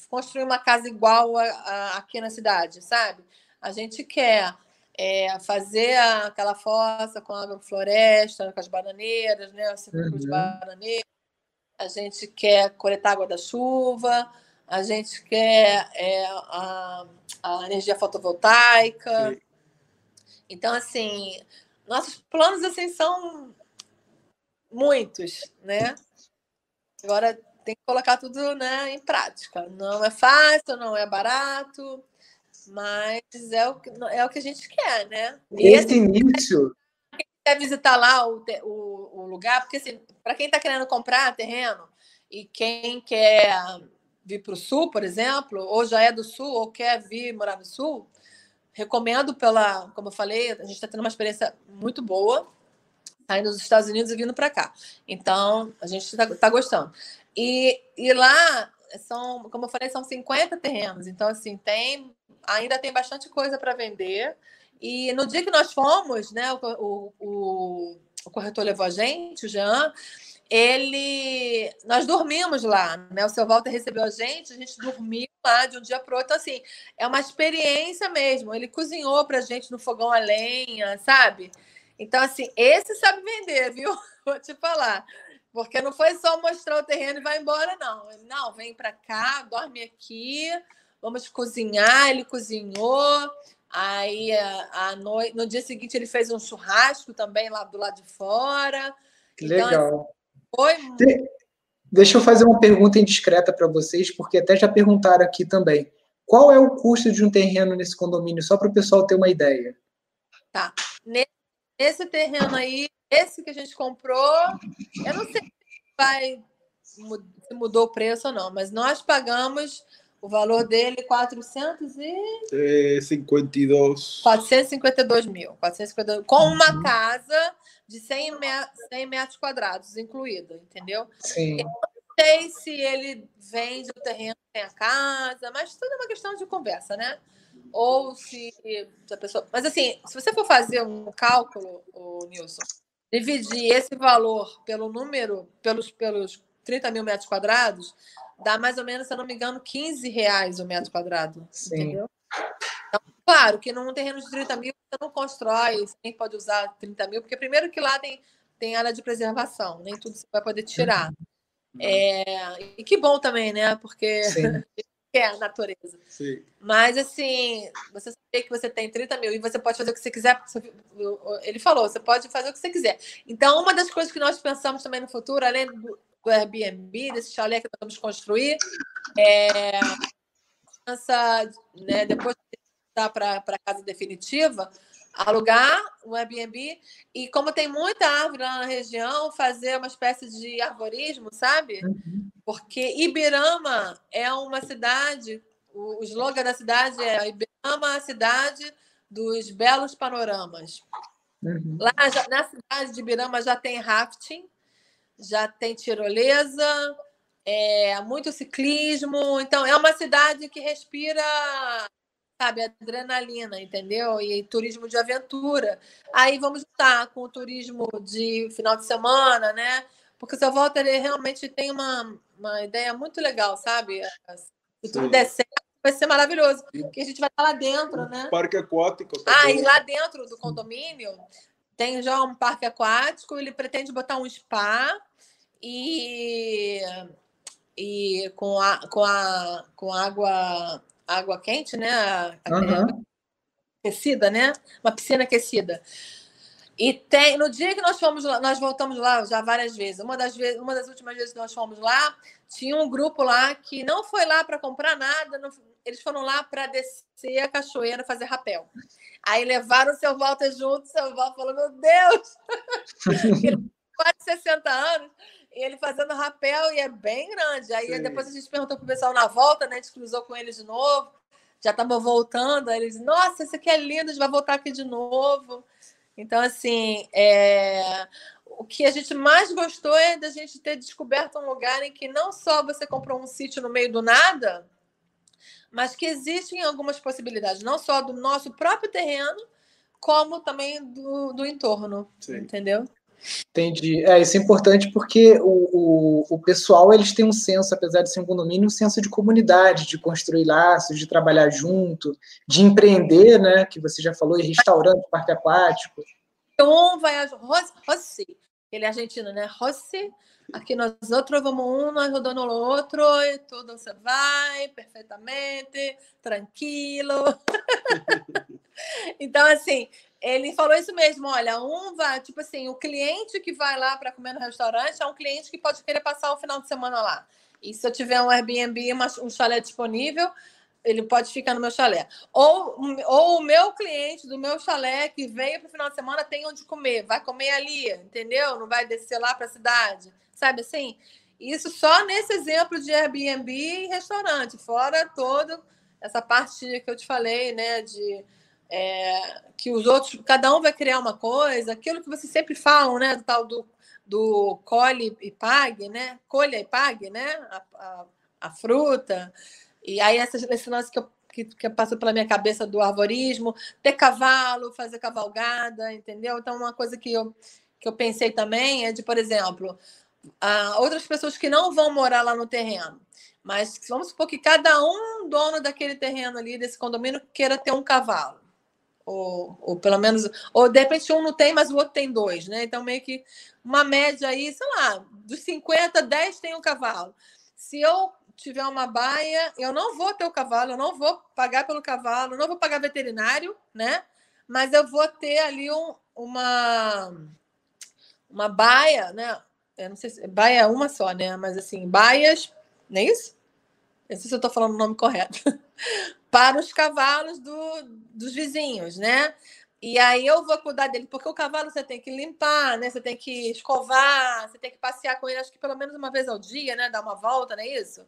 construir uma casa igual a, a, aqui na cidade, sabe? A gente quer é, fazer aquela fossa com a agrofloresta, com as bananeiras, né? O círculo uhum. de bananeiras. A gente quer coletar água da chuva, a gente quer é, a, a energia fotovoltaica. Sim. Então, assim, nossos planos assim são muitos, né? Agora tem que colocar tudo né, em prática. Não é fácil, não é barato, mas é o que, é o que a gente quer, né? Esse assim, início. Quer visitar lá o, o, o lugar, porque assim, para quem está querendo comprar terreno e quem quer vir para o sul, por exemplo, ou já é do sul, ou quer vir morar no sul, recomendo pela, como eu falei, a gente está tendo uma experiência muito boa, saindo dos Estados Unidos e vindo para cá. Então, a gente está tá gostando. E, e lá são, como eu falei, são 50 terrenos. Então, assim, tem ainda tem bastante coisa para vender. E no dia que nós fomos, né, o, o, o, corretor levou a gente, o Jean, ele. Nós dormimos lá, né? O seu Walter recebeu a gente, a gente dormiu lá de um dia para outro. Assim, é uma experiência mesmo. Ele cozinhou para a gente no fogão a lenha, sabe? Então, assim, esse sabe vender, viu? Vou te falar. Porque não foi só mostrar o terreno e vai embora, não. Ele, não, vem para cá, dorme aqui, vamos cozinhar. Ele cozinhou. Aí, a, noite, no dia seguinte, ele fez um churrasco também lá do lado de fora. Que então, legal. Assim, foi de, Deixa eu fazer uma pergunta indiscreta para vocês, porque até já perguntaram aqui também. Qual é o custo de um terreno nesse condomínio, só para o pessoal ter uma ideia? Tá. Nesse terreno aí, esse que a gente comprou, eu não sei se vai se mudou o preço ou não, mas nós pagamos o valor dele 452. 452 mil. 452, com uma uhum. casa de 100, metros, 100 metros quadrados incluída, entendeu? Sim. Eu não sei se ele vende o terreno tem a casa, mas tudo é uma questão de conversa, né? Ou se, se a pessoa. Mas assim, se você for fazer um cálculo, o Nilson, dividir esse valor pelo número, pelos, pelos 30 mil metros quadrados, dá mais ou menos, se eu não me engano, 15 reais o metro quadrado. Sim. Entendeu? Então, claro que num terreno de 30 mil você não constrói, você nem pode usar 30 mil, porque primeiro que lá tem, tem área de preservação, nem tudo você vai poder tirar. Uhum. É, e que bom também, né? Porque é a natureza. Sim. Mas assim, você sabe que você tem 30 mil e você pode fazer o que você quiser. Ele falou, você pode fazer o que você quiser. Então, uma das coisas que nós pensamos também no futuro, além do, do Airbnb, desse chalé que nós vamos construir, é essa, né, depois de para a casa definitiva, alugar um Airbnb e como tem muita árvore lá na região, fazer uma espécie de arborismo, sabe? Uhum. Porque Ibirama é uma cidade, o slogan da cidade é Ibirama, a cidade dos belos panoramas. Uhum. Lá na cidade de Ibirama já tem rafting, já tem tirolesa, é, muito ciclismo. Então, é uma cidade que respira, sabe, adrenalina, entendeu? E turismo de aventura. Aí vamos estar com o turismo de final de semana, né? Porque o seu Walter ele realmente tem uma, uma ideia muito legal, sabe? Se tudo der certo, vai ser maravilhoso. Porque a gente vai estar lá dentro, né? Parque aquático. Ah, e lá dentro do condomínio tem já um parque aquático, ele pretende botar um spa e, e com, a, com, a, com água, água quente, né? Uhum. Aquecida, né? Uma piscina aquecida. E tem, no dia que nós fomos lá, nós voltamos lá já várias vezes. Uma das, vezes, uma das últimas vezes que nós fomos lá, tinha um grupo lá que não foi lá para comprar nada, não, eles foram lá para descer a cachoeira, fazer rapel. Aí levaram o seu Walter junto, o seu Walter falou: Meu Deus! ele quase 60 anos, e ele fazendo rapel, e é bem grande. Aí Sim. depois a gente perguntou pro pessoal na volta, né? A gente cruzou com eles de novo, já estava voltando. Aí eles, nossa, esse aqui é lindo, a gente vai voltar aqui de novo. Então, assim, é... o que a gente mais gostou é da gente ter descoberto um lugar em que não só você comprou um sítio no meio do nada, mas que existem algumas possibilidades, não só do nosso próprio terreno, como também do, do entorno, Sim. entendeu? Entendi. É, isso é importante porque o, o, o, pessoal eles têm um senso, apesar de ser um condomínio, um senso de comunidade, de construir laços, de trabalhar junto, de empreender, né? Que você já falou, em restaurante, parque aquático. Um vai Rossi, ele é argentino, né? Rossi, aqui nós outros vamos um, nós rodando o outro, e tudo você vai perfeitamente, tranquilo. então, assim, ele falou isso mesmo, olha, um vai, tipo assim, o cliente que vai lá para comer no restaurante é um cliente que pode querer passar o final de semana lá. E se eu tiver um Airbnb, um chalé disponível, ele pode ficar no meu chalé. Ou, ou o meu cliente do meu chalé que veio para o final de semana tem onde comer, vai comer ali, entendeu? Não vai descer lá para a cidade, sabe assim? Isso só nesse exemplo de Airbnb e restaurante, fora todo essa parte que eu te falei, né, de é, que os outros, cada um vai criar uma coisa, aquilo que vocês sempre falam, né, do tal do, do colhe e pague, né, colha e pague, né, a, a, a fruta, e aí essa, esse lance que, eu, que, que passou pela minha cabeça do arborismo, ter cavalo, fazer cavalgada, entendeu? Então, uma coisa que eu, que eu pensei também é de, por exemplo, ah, outras pessoas que não vão morar lá no terreno. Mas vamos supor que cada um dono daquele terreno ali, desse condomínio, queira ter um cavalo. Ou, ou pelo menos, ou de repente um não tem, mas o outro tem dois, né? Então, meio que uma média aí, sei lá, dos 50, 10 tem um cavalo. Se eu tiver uma baia, eu não vou ter o cavalo, eu não vou pagar pelo cavalo, não vou pagar veterinário, né? Mas eu vou ter ali um, uma, uma baia, né? Eu não sei se baia é uma só, né? Mas assim, baias, não é isso? Não sei se eu estou falando o nome correto. Para os cavalos do, dos vizinhos, né? E aí eu vou cuidar dele, porque o cavalo você tem que limpar, né? Você tem que escovar, você tem que passear com ele, acho que pelo menos uma vez ao dia, né? Dar uma volta, não é isso?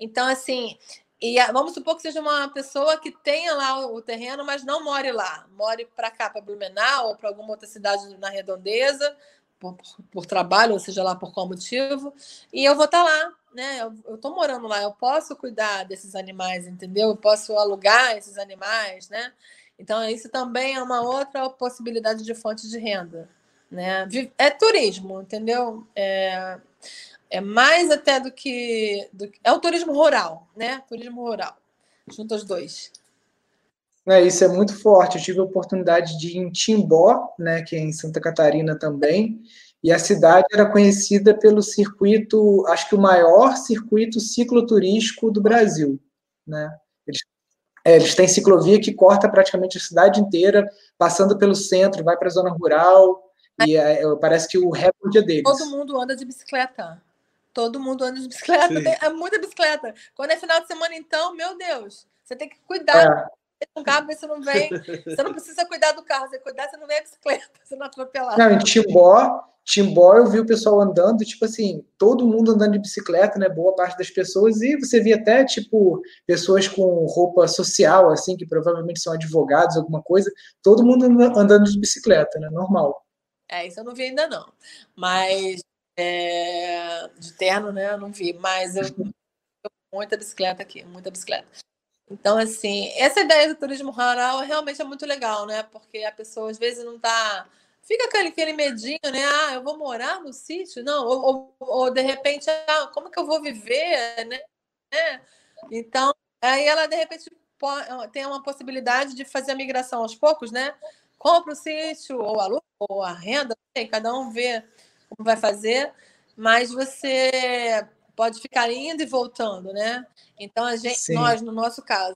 Então, assim, e vamos supor que seja uma pessoa que tenha lá o terreno, mas não more lá. More para cá, para Blumenau ou para alguma outra cidade na redondeza, por, por, trabalho, ou seja lá por qual motivo. E eu vou estar tá lá, né? Eu estou morando lá, eu posso cuidar desses animais, entendeu? Eu posso alugar esses animais, né? Então, isso também é uma outra possibilidade de fonte de renda. Né? É turismo, entendeu? É, é mais até do que, do É o turismo rural, né? Turismo rural. Junto os dois. É, isso é muito forte. Eu tive a oportunidade de ir em Timbó, né, que é em Santa Catarina também, e a cidade era conhecida pelo circuito, acho que o maior circuito cicloturístico do Brasil, né? Eles é, eles têm ciclovia que corta praticamente a cidade inteira, passando pelo centro, vai para a zona rural, e é, parece que o recorde é deles. Todo mundo anda de bicicleta. Todo mundo anda de bicicleta. Tem, é muita bicicleta. Quando é final de semana, então, meu Deus, você tem que cuidar. É. Um carro, você não vem. Você não precisa cuidar do carro, você cuidar, você não vem a bicicleta, você não atropelar. Não, em Timbó, Timbó eu vi o pessoal andando, tipo assim, todo mundo andando de bicicleta, né? Boa parte das pessoas, e você via até, tipo, pessoas com roupa social, assim, que provavelmente são advogados, alguma coisa, todo mundo andando de bicicleta, né? Normal. É, isso eu não vi ainda não. Mas é, de terno, né? Eu não vi, mas eu muita bicicleta aqui, muita bicicleta. Então, assim, essa ideia do turismo rural realmente é muito legal, né? Porque a pessoa às vezes não está fica aquele, aquele medinho, né? Ah, eu vou morar no sítio? Não, ou, ou, ou, de repente, ah, como que eu vou viver, né? É. Então, aí ela de repente tem uma possibilidade de fazer a migração aos poucos, né? Compra o sítio, ou aluga, ou a renda, sei, cada um vê como vai fazer, mas você pode ficar indo e voltando, né? Então, a gente, nós, no nosso caso,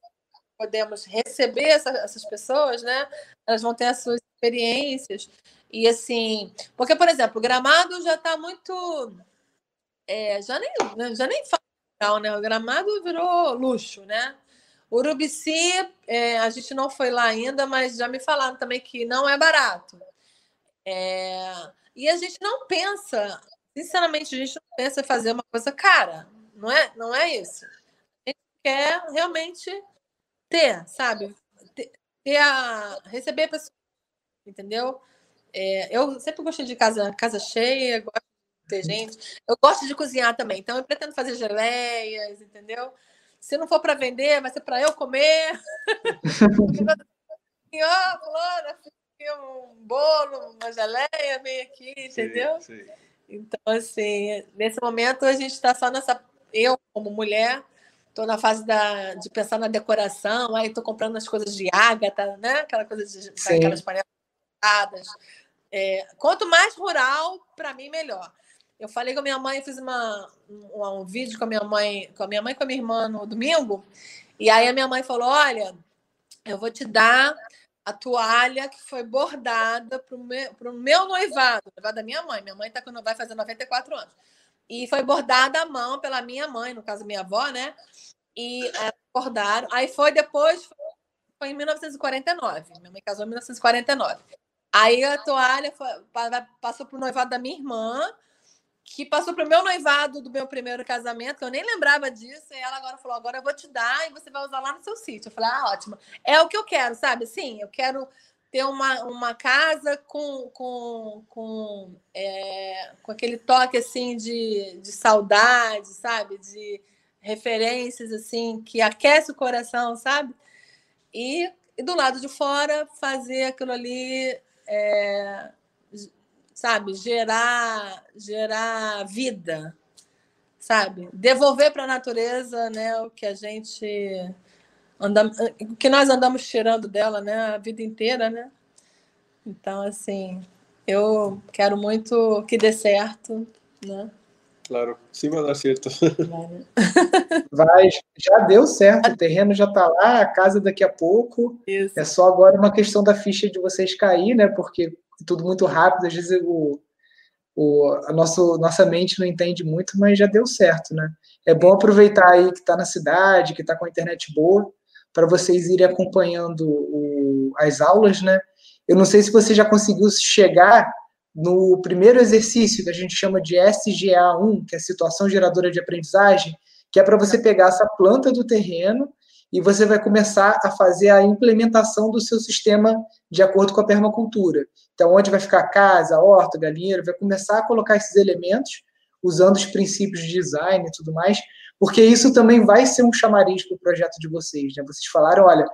podemos receber essa, essas pessoas, né? Elas vão ter as suas experiências e assim, porque, por exemplo, o gramado já está muito. É, já nem, já nem fala, né? O gramado virou luxo, né? Urubici, é, a gente não foi lá ainda, mas já me falaram também que não é barato. É, e a gente não pensa, sinceramente, a gente não pensa em fazer uma coisa cara. Não é, não é isso. A gente quer realmente ter, sabe? Ter, ter a, receber pessoas, entendeu? É, eu sempre gostei de casa, casa cheia, gosto de ter gente. Eu gosto de cozinhar também, então eu pretendo fazer geleias, entendeu? Se não for para vender, vai ser para eu comer. Ó, oh, Flora, um bolo, uma geleia, vem aqui, entendeu? Sim, sim. Então, assim, nesse momento a gente está só nessa. Eu, como mulher, estou na fase da, de pensar na decoração, aí estou comprando as coisas de ágata, né? Aquela coisa de aquelas panelas é, quanto mais rural, para mim, melhor. Eu falei com a minha mãe, fiz uma, um, um, vídeo com a minha mãe, com a minha mãe e com a minha irmã no domingo, e aí a minha mãe falou: olha, eu vou te dar a toalha que foi bordada para o meu, pro meu noivado, noivado da minha mãe. Minha mãe tá, vai fazer 94 anos. E foi bordada à mão pela minha mãe, no caso minha avó, né? E é, bordaram. Aí foi depois, foi em 1949. Minha mãe casou em 1949. Aí a toalha passou para o noivado da minha irmã, que passou para o meu noivado do meu primeiro casamento, que eu nem lembrava disso, e ela agora falou: agora eu vou te dar e você vai usar lá no seu sítio. Eu falei: ah, ótimo. É o que eu quero, sabe? Sim, eu quero ter uma, uma casa com, com, com, é, com aquele toque assim de, de saudade, sabe? De referências assim que aquece o coração, sabe? E, e do lado de fora fazer aquilo ali é, sabe, gerar, gerar vida, sabe? Devolver para a natureza, né, o que a gente anda, o que nós andamos tirando dela, né, a vida inteira, né? Então, assim, eu quero muito que dê certo, né? Claro, sim vai dar certo. Vai, já deu certo, o terreno já está lá, a casa daqui a pouco. Isso. É só agora uma questão da ficha de vocês cair, né? Porque tudo muito rápido, às vezes o, o, a nosso, nossa mente não entende muito, mas já deu certo, né? É bom aproveitar aí que está na cidade, que está com a internet boa, para vocês irem acompanhando o, as aulas, né? Eu não sei se você já conseguiu chegar no primeiro exercício que a gente chama de SGA1, que é situação geradora de aprendizagem, que é para você pegar essa planta do terreno e você vai começar a fazer a implementação do seu sistema de acordo com a permacultura. Então, onde vai ficar a casa, a horta, galinheiro, vai começar a colocar esses elementos usando os princípios de design e tudo mais, porque isso também vai ser um chamariz para o projeto de vocês. Né? Vocês falaram, olha.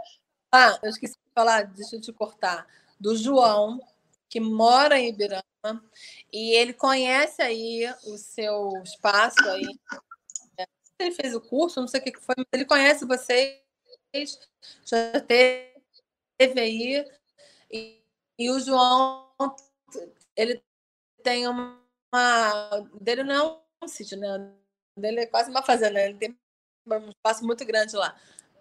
Ah, eu esqueci de falar, deixa eu te cortar. Do João, que mora em Ibirama, e ele conhece aí o seu espaço aí. Ele fez o curso, não sei o que foi, mas ele conhece vocês, já teve aí. E o João, ele tem uma. Dele não é um sítio, né? Dele é quase uma fazenda, ele tem um espaço muito grande lá.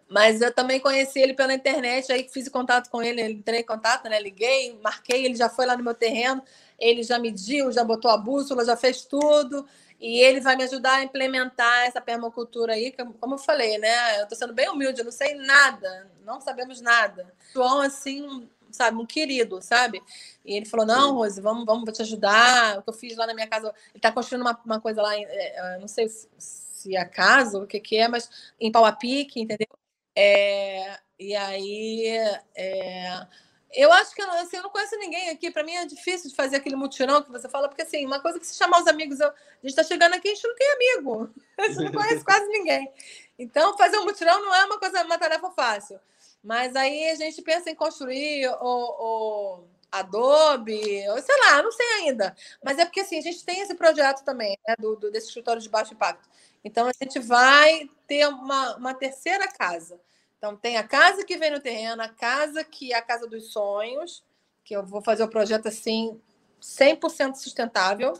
Mas eu também conheci ele pela internet, aí fiz contato com ele, entrei em contato, né? Liguei, marquei, ele já foi lá no meu terreno, ele já mediu, já botou a bússola, já fez tudo, e ele vai me ajudar a implementar essa permacultura aí, como eu falei, né? Eu estou sendo bem humilde, eu não sei nada, não sabemos nada. João, assim, sabe, um querido, sabe? E ele falou: Não, Rose, vamos, vamos te ajudar. O que eu fiz lá na minha casa, ele está construindo uma, uma coisa lá, é, não sei se é casa o que, que é, mas em Pique, entendeu? É, e aí, é, eu acho que assim, eu não conheço ninguém aqui. Para mim é difícil de fazer aquele mutirão que você fala, porque assim, uma coisa que se chamar os amigos, eu, a gente está chegando aqui, a gente não tem amigo, a gente não conhece quase ninguém. Então, fazer um mutirão não é uma coisa, uma tarefa fácil. Mas aí a gente pensa em construir o, o Adobe, ou sei lá, não sei ainda. Mas é porque assim, a gente tem esse projeto também, né, do, do, desse escritório de baixo impacto. Então a gente vai ter uma, uma terceira casa. Então, tem a casa que vem no terreno, a casa que é a casa dos sonhos, que eu vou fazer o projeto assim, 100% sustentável,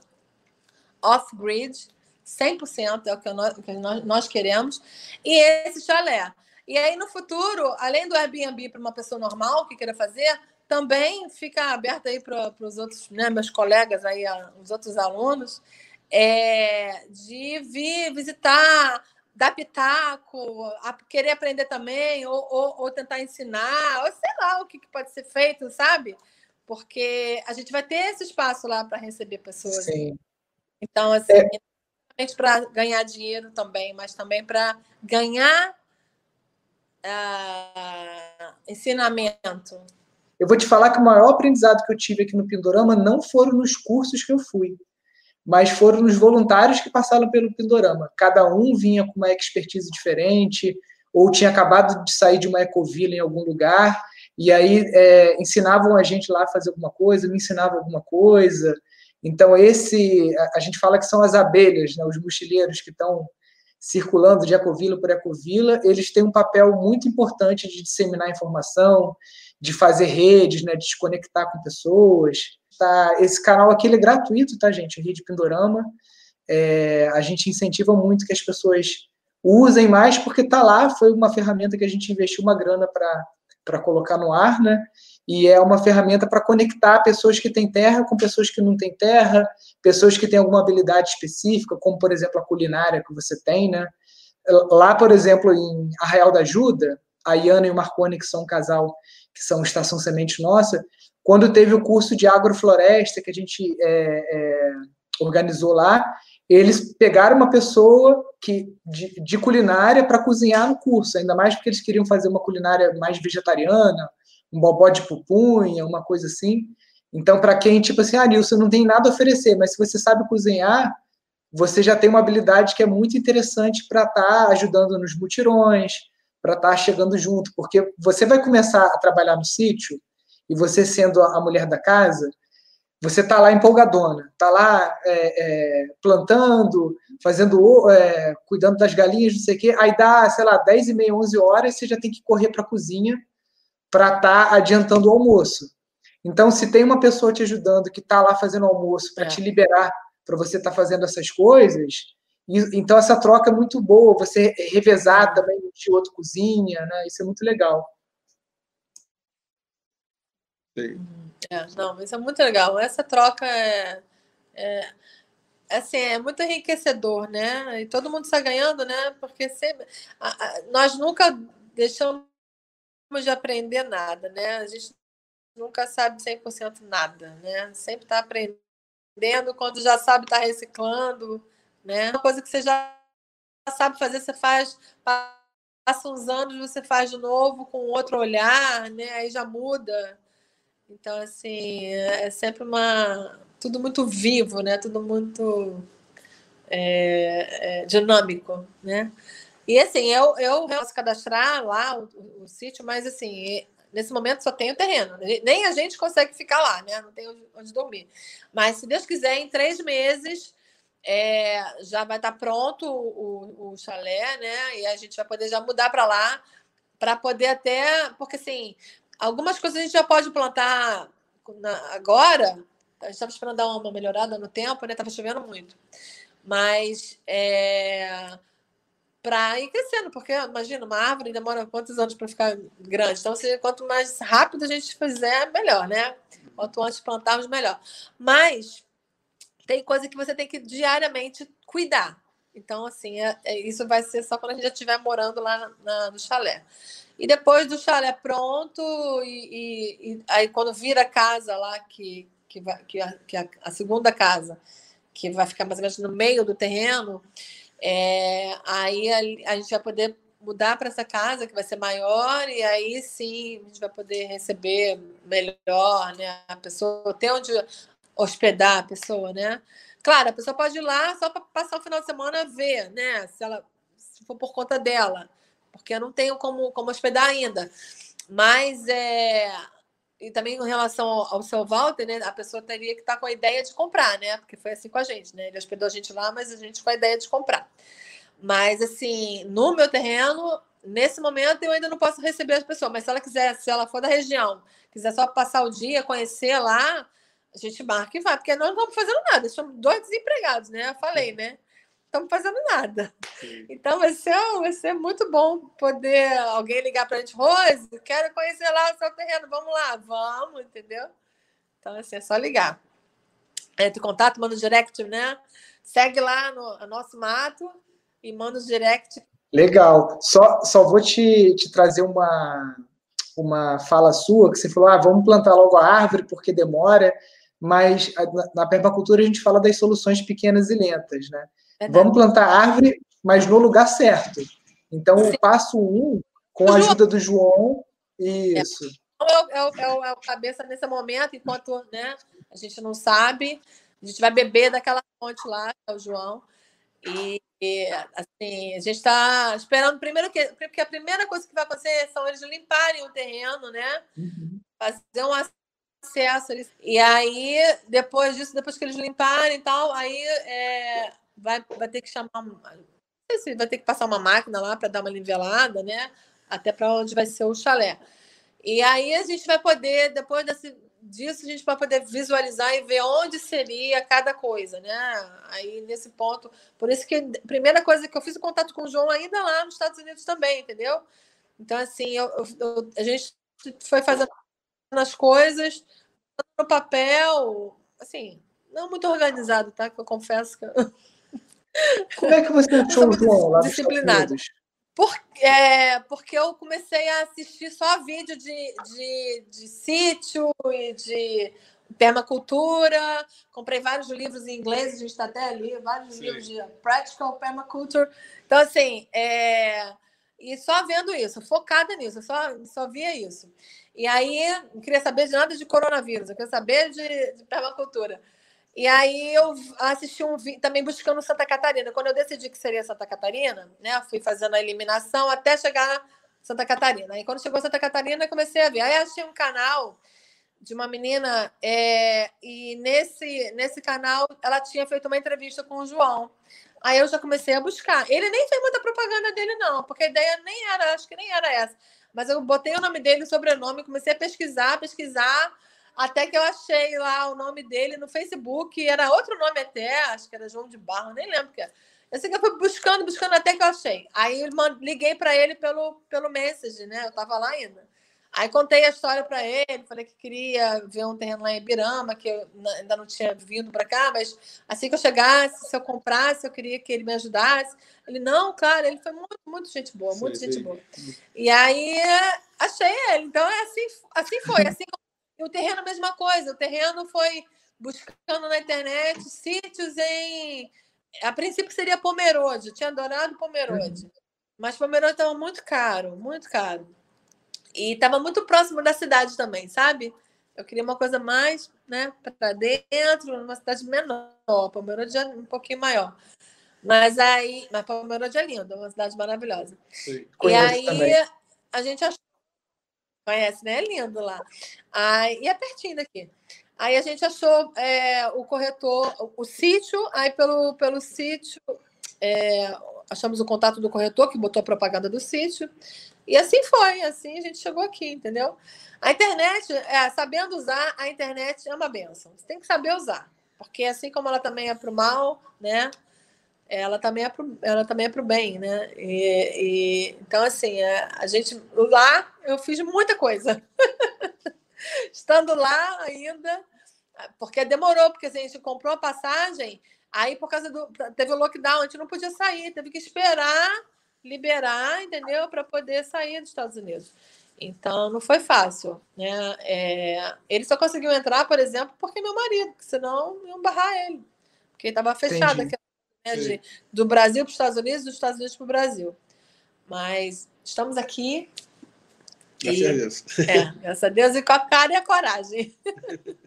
off-grid, 100% é o que, nós, que nós queremos, e esse chalé. E aí, no futuro, além do Airbnb para uma pessoa normal que queira fazer, também fica aberto aí para os outros, né, meus colegas aí, os outros alunos, é, de vir visitar dar pitaco, querer aprender também, ou, ou, ou, tentar ensinar, ou sei lá o que, que pode ser feito, sabe? Porque a gente vai ter esse espaço lá para receber pessoas. Sim. Então, assim, é. para ganhar dinheiro também, mas também para ganhar uh, ensinamento. Eu vou te falar que o maior aprendizado que eu tive aqui no Pindorama não foram nos cursos que eu fui mas foram os voluntários que passaram pelo Pindorama. Cada um vinha com uma expertise diferente, ou tinha acabado de sair de uma ecovila em algum lugar, e aí é, ensinavam a gente lá a fazer alguma coisa, me ensinavam alguma coisa. Então, esse, a, a gente fala que são as abelhas, né, os mochileiros que estão circulando de ecovila por ecovila, eles têm um papel muito importante de disseminar informação, de fazer redes, né, de se conectar com pessoas. Tá, esse canal aqui é gratuito, tá, gente? A Rede Pindorama. É, a gente incentiva muito que as pessoas usem mais, porque tá lá, foi uma ferramenta que a gente investiu uma grana para colocar no ar, né? E é uma ferramenta para conectar pessoas que têm terra com pessoas que não têm terra, pessoas que têm alguma habilidade específica, como, por exemplo, a culinária que você tem, né? Lá, por exemplo, em Arraial da Ajuda, a Iana e o Marconi, que são um casal que são Estação Semente Nossa, quando teve o curso de agrofloresta que a gente é, é, organizou lá, eles pegaram uma pessoa que, de, de culinária para cozinhar no curso, ainda mais porque eles queriam fazer uma culinária mais vegetariana, um bobó de pupunha, uma coisa assim. Então, para quem, tipo assim, ah, Nilson, não tem nada a oferecer, mas se você sabe cozinhar, você já tem uma habilidade que é muito interessante para estar tá ajudando nos mutirões, para estar tá chegando junto, porque você vai começar a trabalhar no sítio e você sendo a mulher da casa, você tá lá empolgadona, tá lá é, é, plantando, fazendo, é, cuidando das galinhas, não sei o quê, aí dá, sei lá, 10 e meia, 11 horas, você já tem que correr para a cozinha para estar tá adiantando o almoço. Então, se tem uma pessoa te ajudando que está lá fazendo almoço para é. te liberar para você estar tá fazendo essas coisas, e, então essa troca é muito boa, você revezar também de outro cozinha, né? Isso é muito legal. Sim. É, não, isso é muito legal. Essa troca é, é, assim, é muito enriquecedor, né? E todo mundo está ganhando, né? Porque sempre, a, a, nós nunca deixamos de aprender nada, né? A gente nunca sabe 100% nada, né? Sempre está aprendendo, quando já sabe, está reciclando, né? Uma coisa que você já sabe fazer, você faz, passa uns anos, você faz de novo com outro olhar, né? Aí já muda. Então, assim, é sempre uma. Tudo muito vivo, né? Tudo muito é, é, dinâmico, né? E assim, eu, eu posso cadastrar lá o, o, o, sítio, mas assim, nesse momento só tem o terreno. Nem a gente consegue ficar lá, né? Não tem onde dormir. Mas se Deus quiser, em três meses é, já vai estar pronto o, o chalé, né? E a gente vai poder já mudar para lá para poder até. Porque assim, Algumas coisas a gente já pode plantar na, agora. A gente estava esperando dar uma melhorada no tempo, né? Estava chovendo muito. Mas é, para ir crescendo, porque imagina, uma árvore demora quantos anos para ficar grande? Então, se, quanto mais rápido a gente fizer, melhor, né? Quanto antes plantarmos, melhor. Mas tem coisa que você tem que diariamente cuidar. Então, assim, é, é, isso vai ser só quando a gente já estiver morando lá na, na, no chalé. E depois do chalé pronto, e, e, e aí quando vira a casa lá, que, que, vai, que, a, que a, a, segunda casa, que vai ficar mais ou menos no meio do terreno, é, aí a, a gente vai poder mudar para essa casa que vai ser maior e aí sim a gente vai poder receber melhor, né? A pessoa ter onde hospedar a pessoa, né? Claro, a pessoa pode ir lá só para passar o final de semana ver, né? Se ela se for por conta dela porque eu não tenho como, como hospedar ainda. Mas é. E também em relação ao, ao seu Walter, né? A pessoa teria que estar tá com a ideia de comprar, né? Porque foi assim com a gente, né? Ele hospedou a gente lá, mas a gente com a ideia de comprar. Mas assim, no meu terreno, nesse momento eu ainda não posso receber as pessoas, mas se ela quiser, se ela for da região, quiser só passar o dia, conhecer lá, a gente marca e vai, porque nós não estamos fazendo nada, somos dois desempregados, né? Eu falei, né? Estamos fazendo nada. Sim. Então vai ser, vai ser muito bom poder alguém ligar para a gente, Rose, quero conhecer lá o seu terreno, vamos lá, vamos, entendeu? Então, assim, é só ligar. Entre em contato, manda um direct, né? Segue lá no nosso mato e manda um direct. Legal. Só, só vou te, te trazer uma, uma fala sua, que você falou, ah, vamos plantar logo a árvore porque demora, mas na, na permacultura a gente fala das soluções pequenas e lentas, né? Vamos plantar árvore, mas no lugar certo. Então, Sim. o passo um, com a ajuda do João, isso. É, é, é, é, o cabeça nesse momento, enquanto né, a gente não sabe, a gente vai beber daquela fonte lá, que é o João. E, e assim, a gente está esperando primeiro que. Porque a primeira coisa que vai acontecer são eles limparem o terreno, né? Uhum. Fazer um acesso. E aí, depois disso, depois que eles limparem e tal, aí é, vai, vai ter que chamar. Vai ter que passar uma máquina lá para dar uma nivelada, né? Até para onde vai ser o chalé. E aí a gente vai poder, depois desse, disso, a gente vai poder visualizar e ver onde seria cada coisa, né? Aí nesse ponto. Por isso que a primeira coisa que eu fiz o contato com o João ainda lá nos Estados Unidos também, entendeu? Então, assim, eu, eu, a gente foi fazendo as coisas no papel, assim, não muito organizado, tá? Que eu confesso que. Eu... Como é que você achou o João lá disciplinado? Por, é, porque eu comecei a assistir só vídeo de, de, de sítio e de permacultura. Comprei vários livros em inglês, a gente está até ali, vários Sim. livros de Practical Permaculture. Então, assim, é, e só vendo isso, focada nisso, só, só via isso. E aí, não queria saber de nada de coronavírus, eu queria saber de, de permacultura. E aí eu assisti um vídeo também buscando Santa Catarina. Quando eu decidi que seria Santa Catarina, né? Fui fazendo a eliminação até chegar Santa Catarina. Aí quando chegou Santa Catarina, comecei a ver. Aí achei um canal de uma menina, é, e nesse, nesse canal ela tinha feito uma entrevista com o João. Aí eu já comecei a buscar. Ele nem fez muita propaganda dele, não, porque a ideia nem era, acho que nem era essa. Mas eu botei o nome dele, o sobrenome, comecei a pesquisar, pesquisar, até que eu achei lá o nome dele no Facebook, era outro nome até, acho que era João de Barro, nem lembro que era. Eu sei que eu fui buscando, buscando até que eu achei. Aí eu liguei para ele pelo, pelo message, né? Eu estava lá ainda. Aí contei a história para ele, falei que queria ver um terreno lá em Ibirama, que eu ainda não tinha vindo para cá, mas assim que eu chegasse, se eu comprasse, eu queria que ele me ajudasse. Ele, não, claro, ele foi muito, muito gente boa, muito sim, gente sim. boa. E aí achei ele. Então é assim, assim foi. Assim, e o terreno, a mesma coisa. O terreno foi buscando na internet sítios em. A princípio seria Pomerode, tinha adorado Pomerode. Uhum. Mas Pomerode estava muito caro, muito caro. E estava muito próximo da cidade também, sabe? Eu queria uma coisa mais, né, para dentro, numa cidade menor. Pomerode é um pouquinho maior. Mas aí, mas Pomerode é lindo, é uma cidade maravilhosa. Sim, e aí também. a gente achou, conhece, né? É lindo lá. Aí, e é pertinho daqui. Aí a gente achou é, o corretor, o, o, sítio, aí pelo, pelo sítio, é, achamos o contato do corretor que botou a propaganda do sítio. E assim foi, assim a gente chegou aqui, entendeu? A internet, é, sabendo usar, a internet é uma benção. Você tem que saber usar, porque assim como ela também é para o mal, né? Ela também é pro, ela também é para o bem, né? E, e, então assim, a, é, a gente lá eu fiz muita coisa, estando lá ainda, porque demorou, porque assim, a gente comprou a passagem, aí por causa do teve o lockdown, a gente não podia sair, teve que esperar liberar, entendeu? Para poder sair dos Estados Unidos. Então, não foi fácil. Né? É, ele só conseguiu entrar, por exemplo, porque meu marido, senão iam barrar ele. Porque estava fechado aquela, né, de, do Brasil para os Estados Unidos, dos Estados Unidos para o Brasil. Mas estamos aqui. Graças e, a Deus. É, graças a Deus e com a cara e a coragem.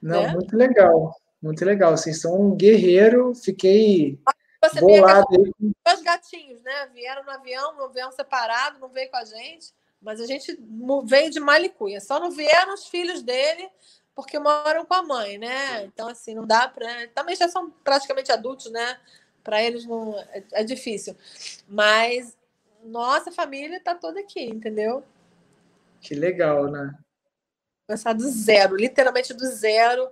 Não, né? muito legal. Muito legal. Vocês são um guerreiro. Fiquei você Bolado. dois gatinhos, né? Vieram no avião, no avião separado, não veio com a gente, mas a gente veio de Malicuia. Só não vieram os filhos dele porque moram com a mãe, né? Então, assim, não dá para. Também já são praticamente adultos, né? Para eles não é, é, difícil. Mas nossa família está toda aqui, entendeu? Que legal, né? Começar do zero, literalmente do zero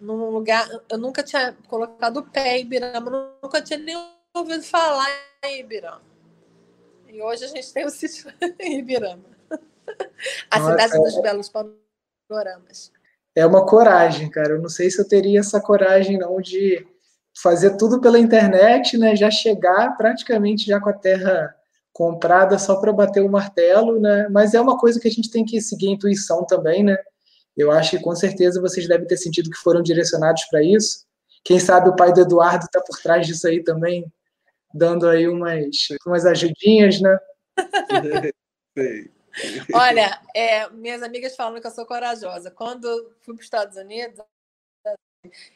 num lugar. Eu nunca tinha colocado o pé em Ibirama, nunca tinha nem ouvido falar em Ibirama. E hoje a gente tem o sítio em Ibirama. A Nossa, cidade dos é... belos panoramas. É uma coragem, cara. Eu não sei se eu teria essa coragem não de fazer tudo pela internet, né? Já chegar praticamente já com a terra comprada só para bater o martelo, né? Mas é uma coisa que a gente tem que seguir a intuição também, né? Eu acho que com certeza vocês devem ter sentido que foram direcionados para isso. Quem sabe o pai do Eduardo está por trás disso aí também, dando aí umas, umas ajudinhas, né? Olha, é, minhas amigas falam que eu sou corajosa. Quando fui para os Estados Unidos,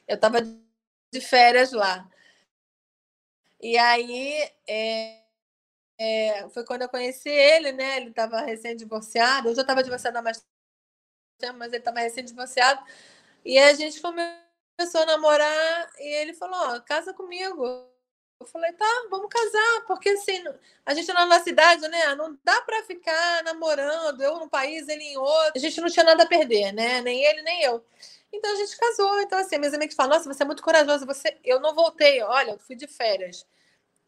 eu estava de férias lá. E aí é, é, foi quando eu conheci ele, né? Ele estava recém-divorciado. Eu já estava divorciada há mais mas ele estava recém-divorciado. E a gente começou a namorar e ele falou: casa comigo. Eu falei: tá, vamos casar, porque assim, a gente na nossa cidade, né? Não dá para ficar namorando, eu num país, ele em outro. A gente não tinha nada a perder, né? Nem ele, nem eu. Então a gente casou. Então, assim, meus amigos falam: nossa, você é muito corajosa. Você... Eu não voltei, olha, eu fui de férias.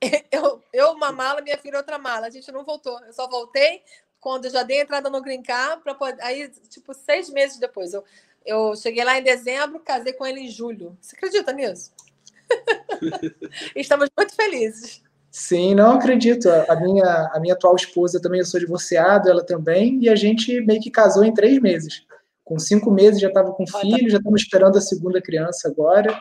Eu, eu uma mala, minha filha outra mala. A gente não voltou. Eu só voltei quando já dei entrada no Green para poder. Aí, tipo, seis meses depois. Eu, eu cheguei lá em dezembro, casei com ele em julho. Você acredita nisso? Estamos muito felizes. Sim, não acredito. A minha, a minha atual esposa também, eu sou divorciado, ela também, e a gente meio que casou em três meses. Com cinco meses já estava com filho, tá. já estamos esperando a segunda criança agora.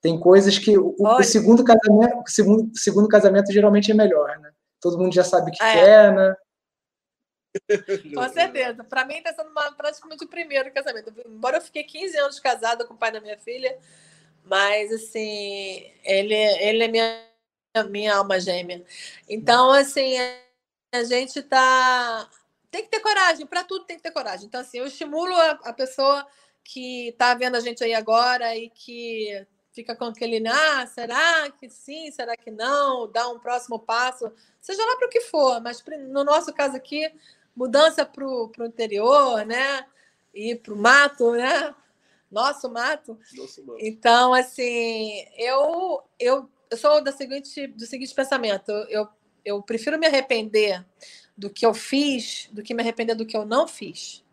Tem coisas que o, o segundo casamento, o segundo, segundo casamento geralmente é melhor, né? Todo mundo já sabe o que é. quer, né? Com certeza. Para mim está sendo uma, praticamente o primeiro casamento. Embora eu fiquei 15 anos casada com o pai da minha filha, mas assim, ele, ele é minha, minha alma gêmea. Então, assim, a gente está tem que ter coragem, para tudo tem que ter coragem. Então, assim, eu estimulo a, a pessoa que está vendo a gente aí agora e que fica com aquele, ah, será que sim, será que não, dá um próximo passo, seja lá para o que for, mas no nosso caso aqui, mudança para o interior, né? Ir para o mato, né? Nosso mato. Nosso mato. Então, assim, eu, eu, eu sou da seguinte, do seguinte pensamento: eu, eu prefiro me arrepender do que eu fiz do que me arrepender do que eu não fiz.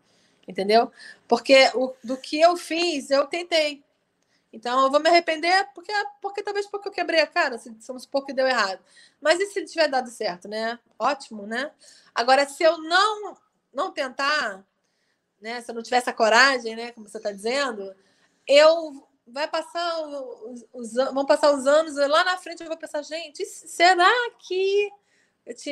Entendeu? Porque o, do que eu fiz, eu tentei. Então, eu vou me arrepender porque, porque talvez porque eu quebrei a cara, se vamos supor que deu errado. Mas e se tiver dado certo, né? Ótimo, né? Agora, se eu não não tentar, né? Se eu não tiver essa coragem, né? Como você está dizendo, eu vai passar os, os, vão passar os anos lá na frente eu vou pensar, gente, será que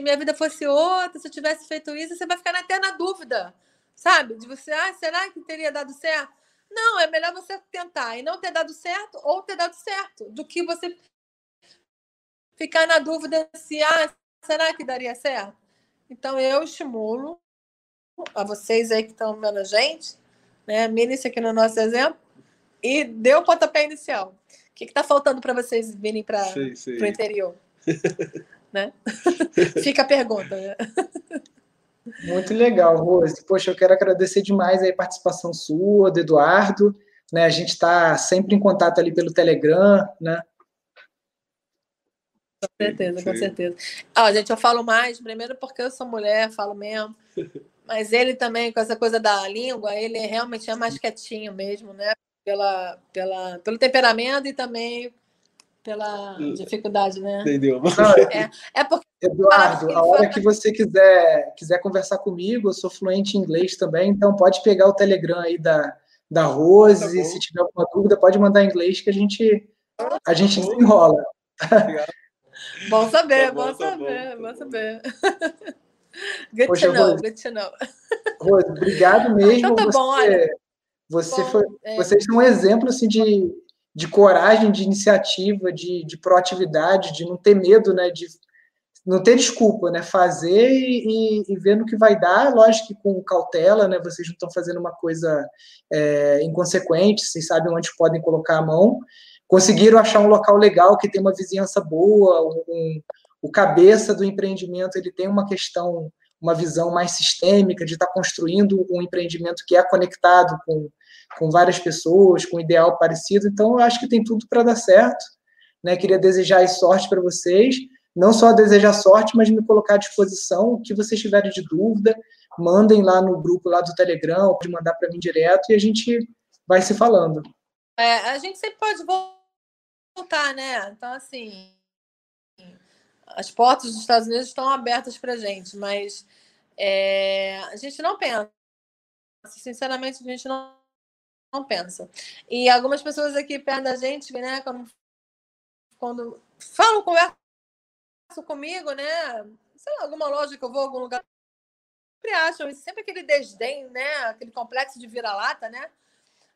minha vida fosse outra, se eu tivesse feito isso, você vai ficar até na dúvida, sabe? De você, ah, será que teria dado certo? Não, é melhor você tentar e não ter dado certo ou ter dado certo, do que você ficar na dúvida se, ah, será que daria certo? Então, eu estimulo a vocês aí que estão vendo a gente, né? Mire-se aqui no nosso exemplo e dê o pontapé inicial. O que está faltando para vocês virem para o interior? né? Fica a pergunta. Né? Muito legal, Rose. Poxa, eu quero agradecer demais a participação sua, do Eduardo. Né? A gente está sempre em contato ali pelo Telegram, né? Com certeza, com certeza. Ah, gente, eu falo mais, primeiro porque eu sou mulher, falo mesmo. Mas ele também, com essa coisa da língua, ele realmente é mais quietinho mesmo, né? Pela, pela, pelo temperamento e também pela hum. dificuldade, né? Entendeu? É, é porque. Eduardo, a hora que você quiser, quiser conversar comigo, eu sou fluente em inglês também, então pode pegar o Telegram aí da, da Rose, tá se tiver alguma dúvida, pode mandar em inglês que a gente, a gente tá desenrola. Bom saber, tá bom, bom, saber, bom, bom saber. Good Poxa, to know, Rose, good to know. Rose, obrigado mesmo. Então tá você, bom, olha. Você bom, foi, é... Vocês são um exemplo assim, de, de coragem, de iniciativa, de, de proatividade, de não ter medo, né? De não ter desculpa, né? Fazer e, e, ver no que vai dar, lógico que com cautela, né? Vocês não estão fazendo uma coisa é, inconsequente, vocês sabem onde podem colocar a mão. Conseguiram achar um local legal que tem uma vizinhança boa, um, o cabeça do empreendimento ele tem uma questão, uma visão mais sistêmica de estar tá construindo um empreendimento que é conectado com, com várias pessoas, com um ideal parecido. Então, eu acho que tem tudo para dar certo. Né? Queria desejar sorte para vocês. Não só desejar sorte, mas me colocar à disposição. O que vocês tiverem de dúvida, mandem lá no grupo lá do Telegram, pode mandar para mim direto e a gente vai se falando. É, a gente sempre pode voltar, né? Então, assim, as portas dos Estados Unidos estão abertas para a gente, mas é, a gente não pensa. Sinceramente, a gente não, não pensa. E algumas pessoas aqui perto da gente, né, quando, quando falam, conversam comigo, né? Sei lá, alguma loja que eu vou, algum lugar, sempre acham, sempre aquele desdém, né? Aquele complexo de vira-lata, né?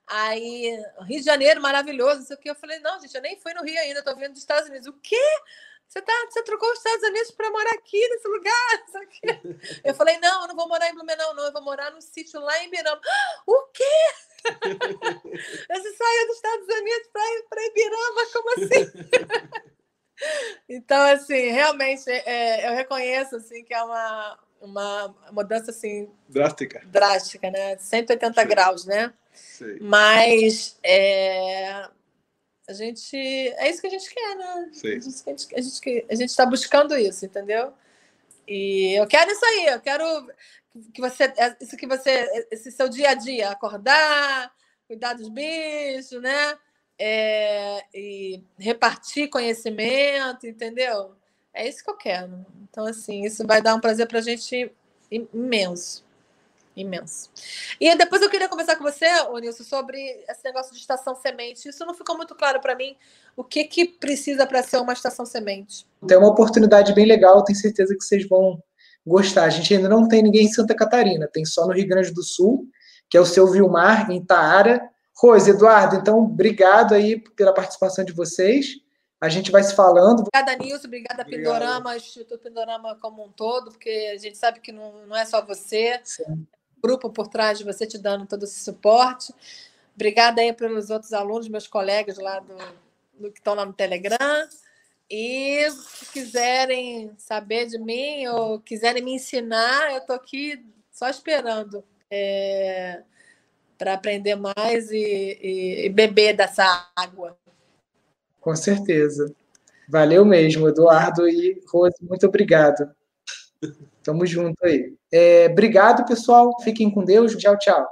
Aí, Rio de Janeiro, maravilhoso, isso aqui. Eu falei, não, gente, eu nem fui no Rio ainda, estou vindo dos Estados Unidos. O quê? Você, tá, você trocou os Estados Unidos para morar aqui nesse lugar? Eu falei, não, eu não vou morar em Blumenau, não, eu vou morar num sítio lá em Ibirama. O quê? Você saiu dos Estados Unidos para ir para Ibirama? Como assim? Então, assim, realmente, é, eu reconheço assim, que é uma, uma mudança assim, drástica. Drástica, né? 180 Sim. graus, né? Sim. Mas é, a gente. É isso que a gente quer, né? Sim. A gente, a gente, a gente está buscando isso, entendeu? E eu quero isso aí, eu quero que você. Isso que você. Esse seu dia a dia, acordar, cuidar dos bichos, né? É, e repartir conhecimento, entendeu? É isso que eu quero. Então, assim, isso vai dar um prazer para a gente imenso imenso. E depois eu queria conversar com você, Nilson, sobre esse negócio de estação semente. Isso não ficou muito claro para mim. O que, que precisa para ser uma estação semente? Tem uma oportunidade bem legal, tenho certeza que vocês vão gostar. A gente ainda não tem ninguém em Santa Catarina, tem só no Rio Grande do Sul, que é o seu Vilmar, em Taara. Rose, Eduardo, então, obrigado aí pela participação de vocês. A gente vai se falando. Obrigada, Nilson. Obrigada, Pindorama, Instituto Pindorama como um todo, porque a gente sabe que não, não é só você. Sim. Grupo por trás de você te dando todo esse suporte. Obrigada aí pelos outros alunos, meus colegas lá do, do que estão lá no Telegram. E se quiserem saber de mim ou quiserem me ensinar, eu estou aqui só esperando é, para aprender mais e, e, e beber dessa água. Com certeza. Valeu mesmo, Eduardo e Rose, muito obrigado. Tamo junto aí. É, obrigado, pessoal. Fiquem com Deus. Tchau, tchau.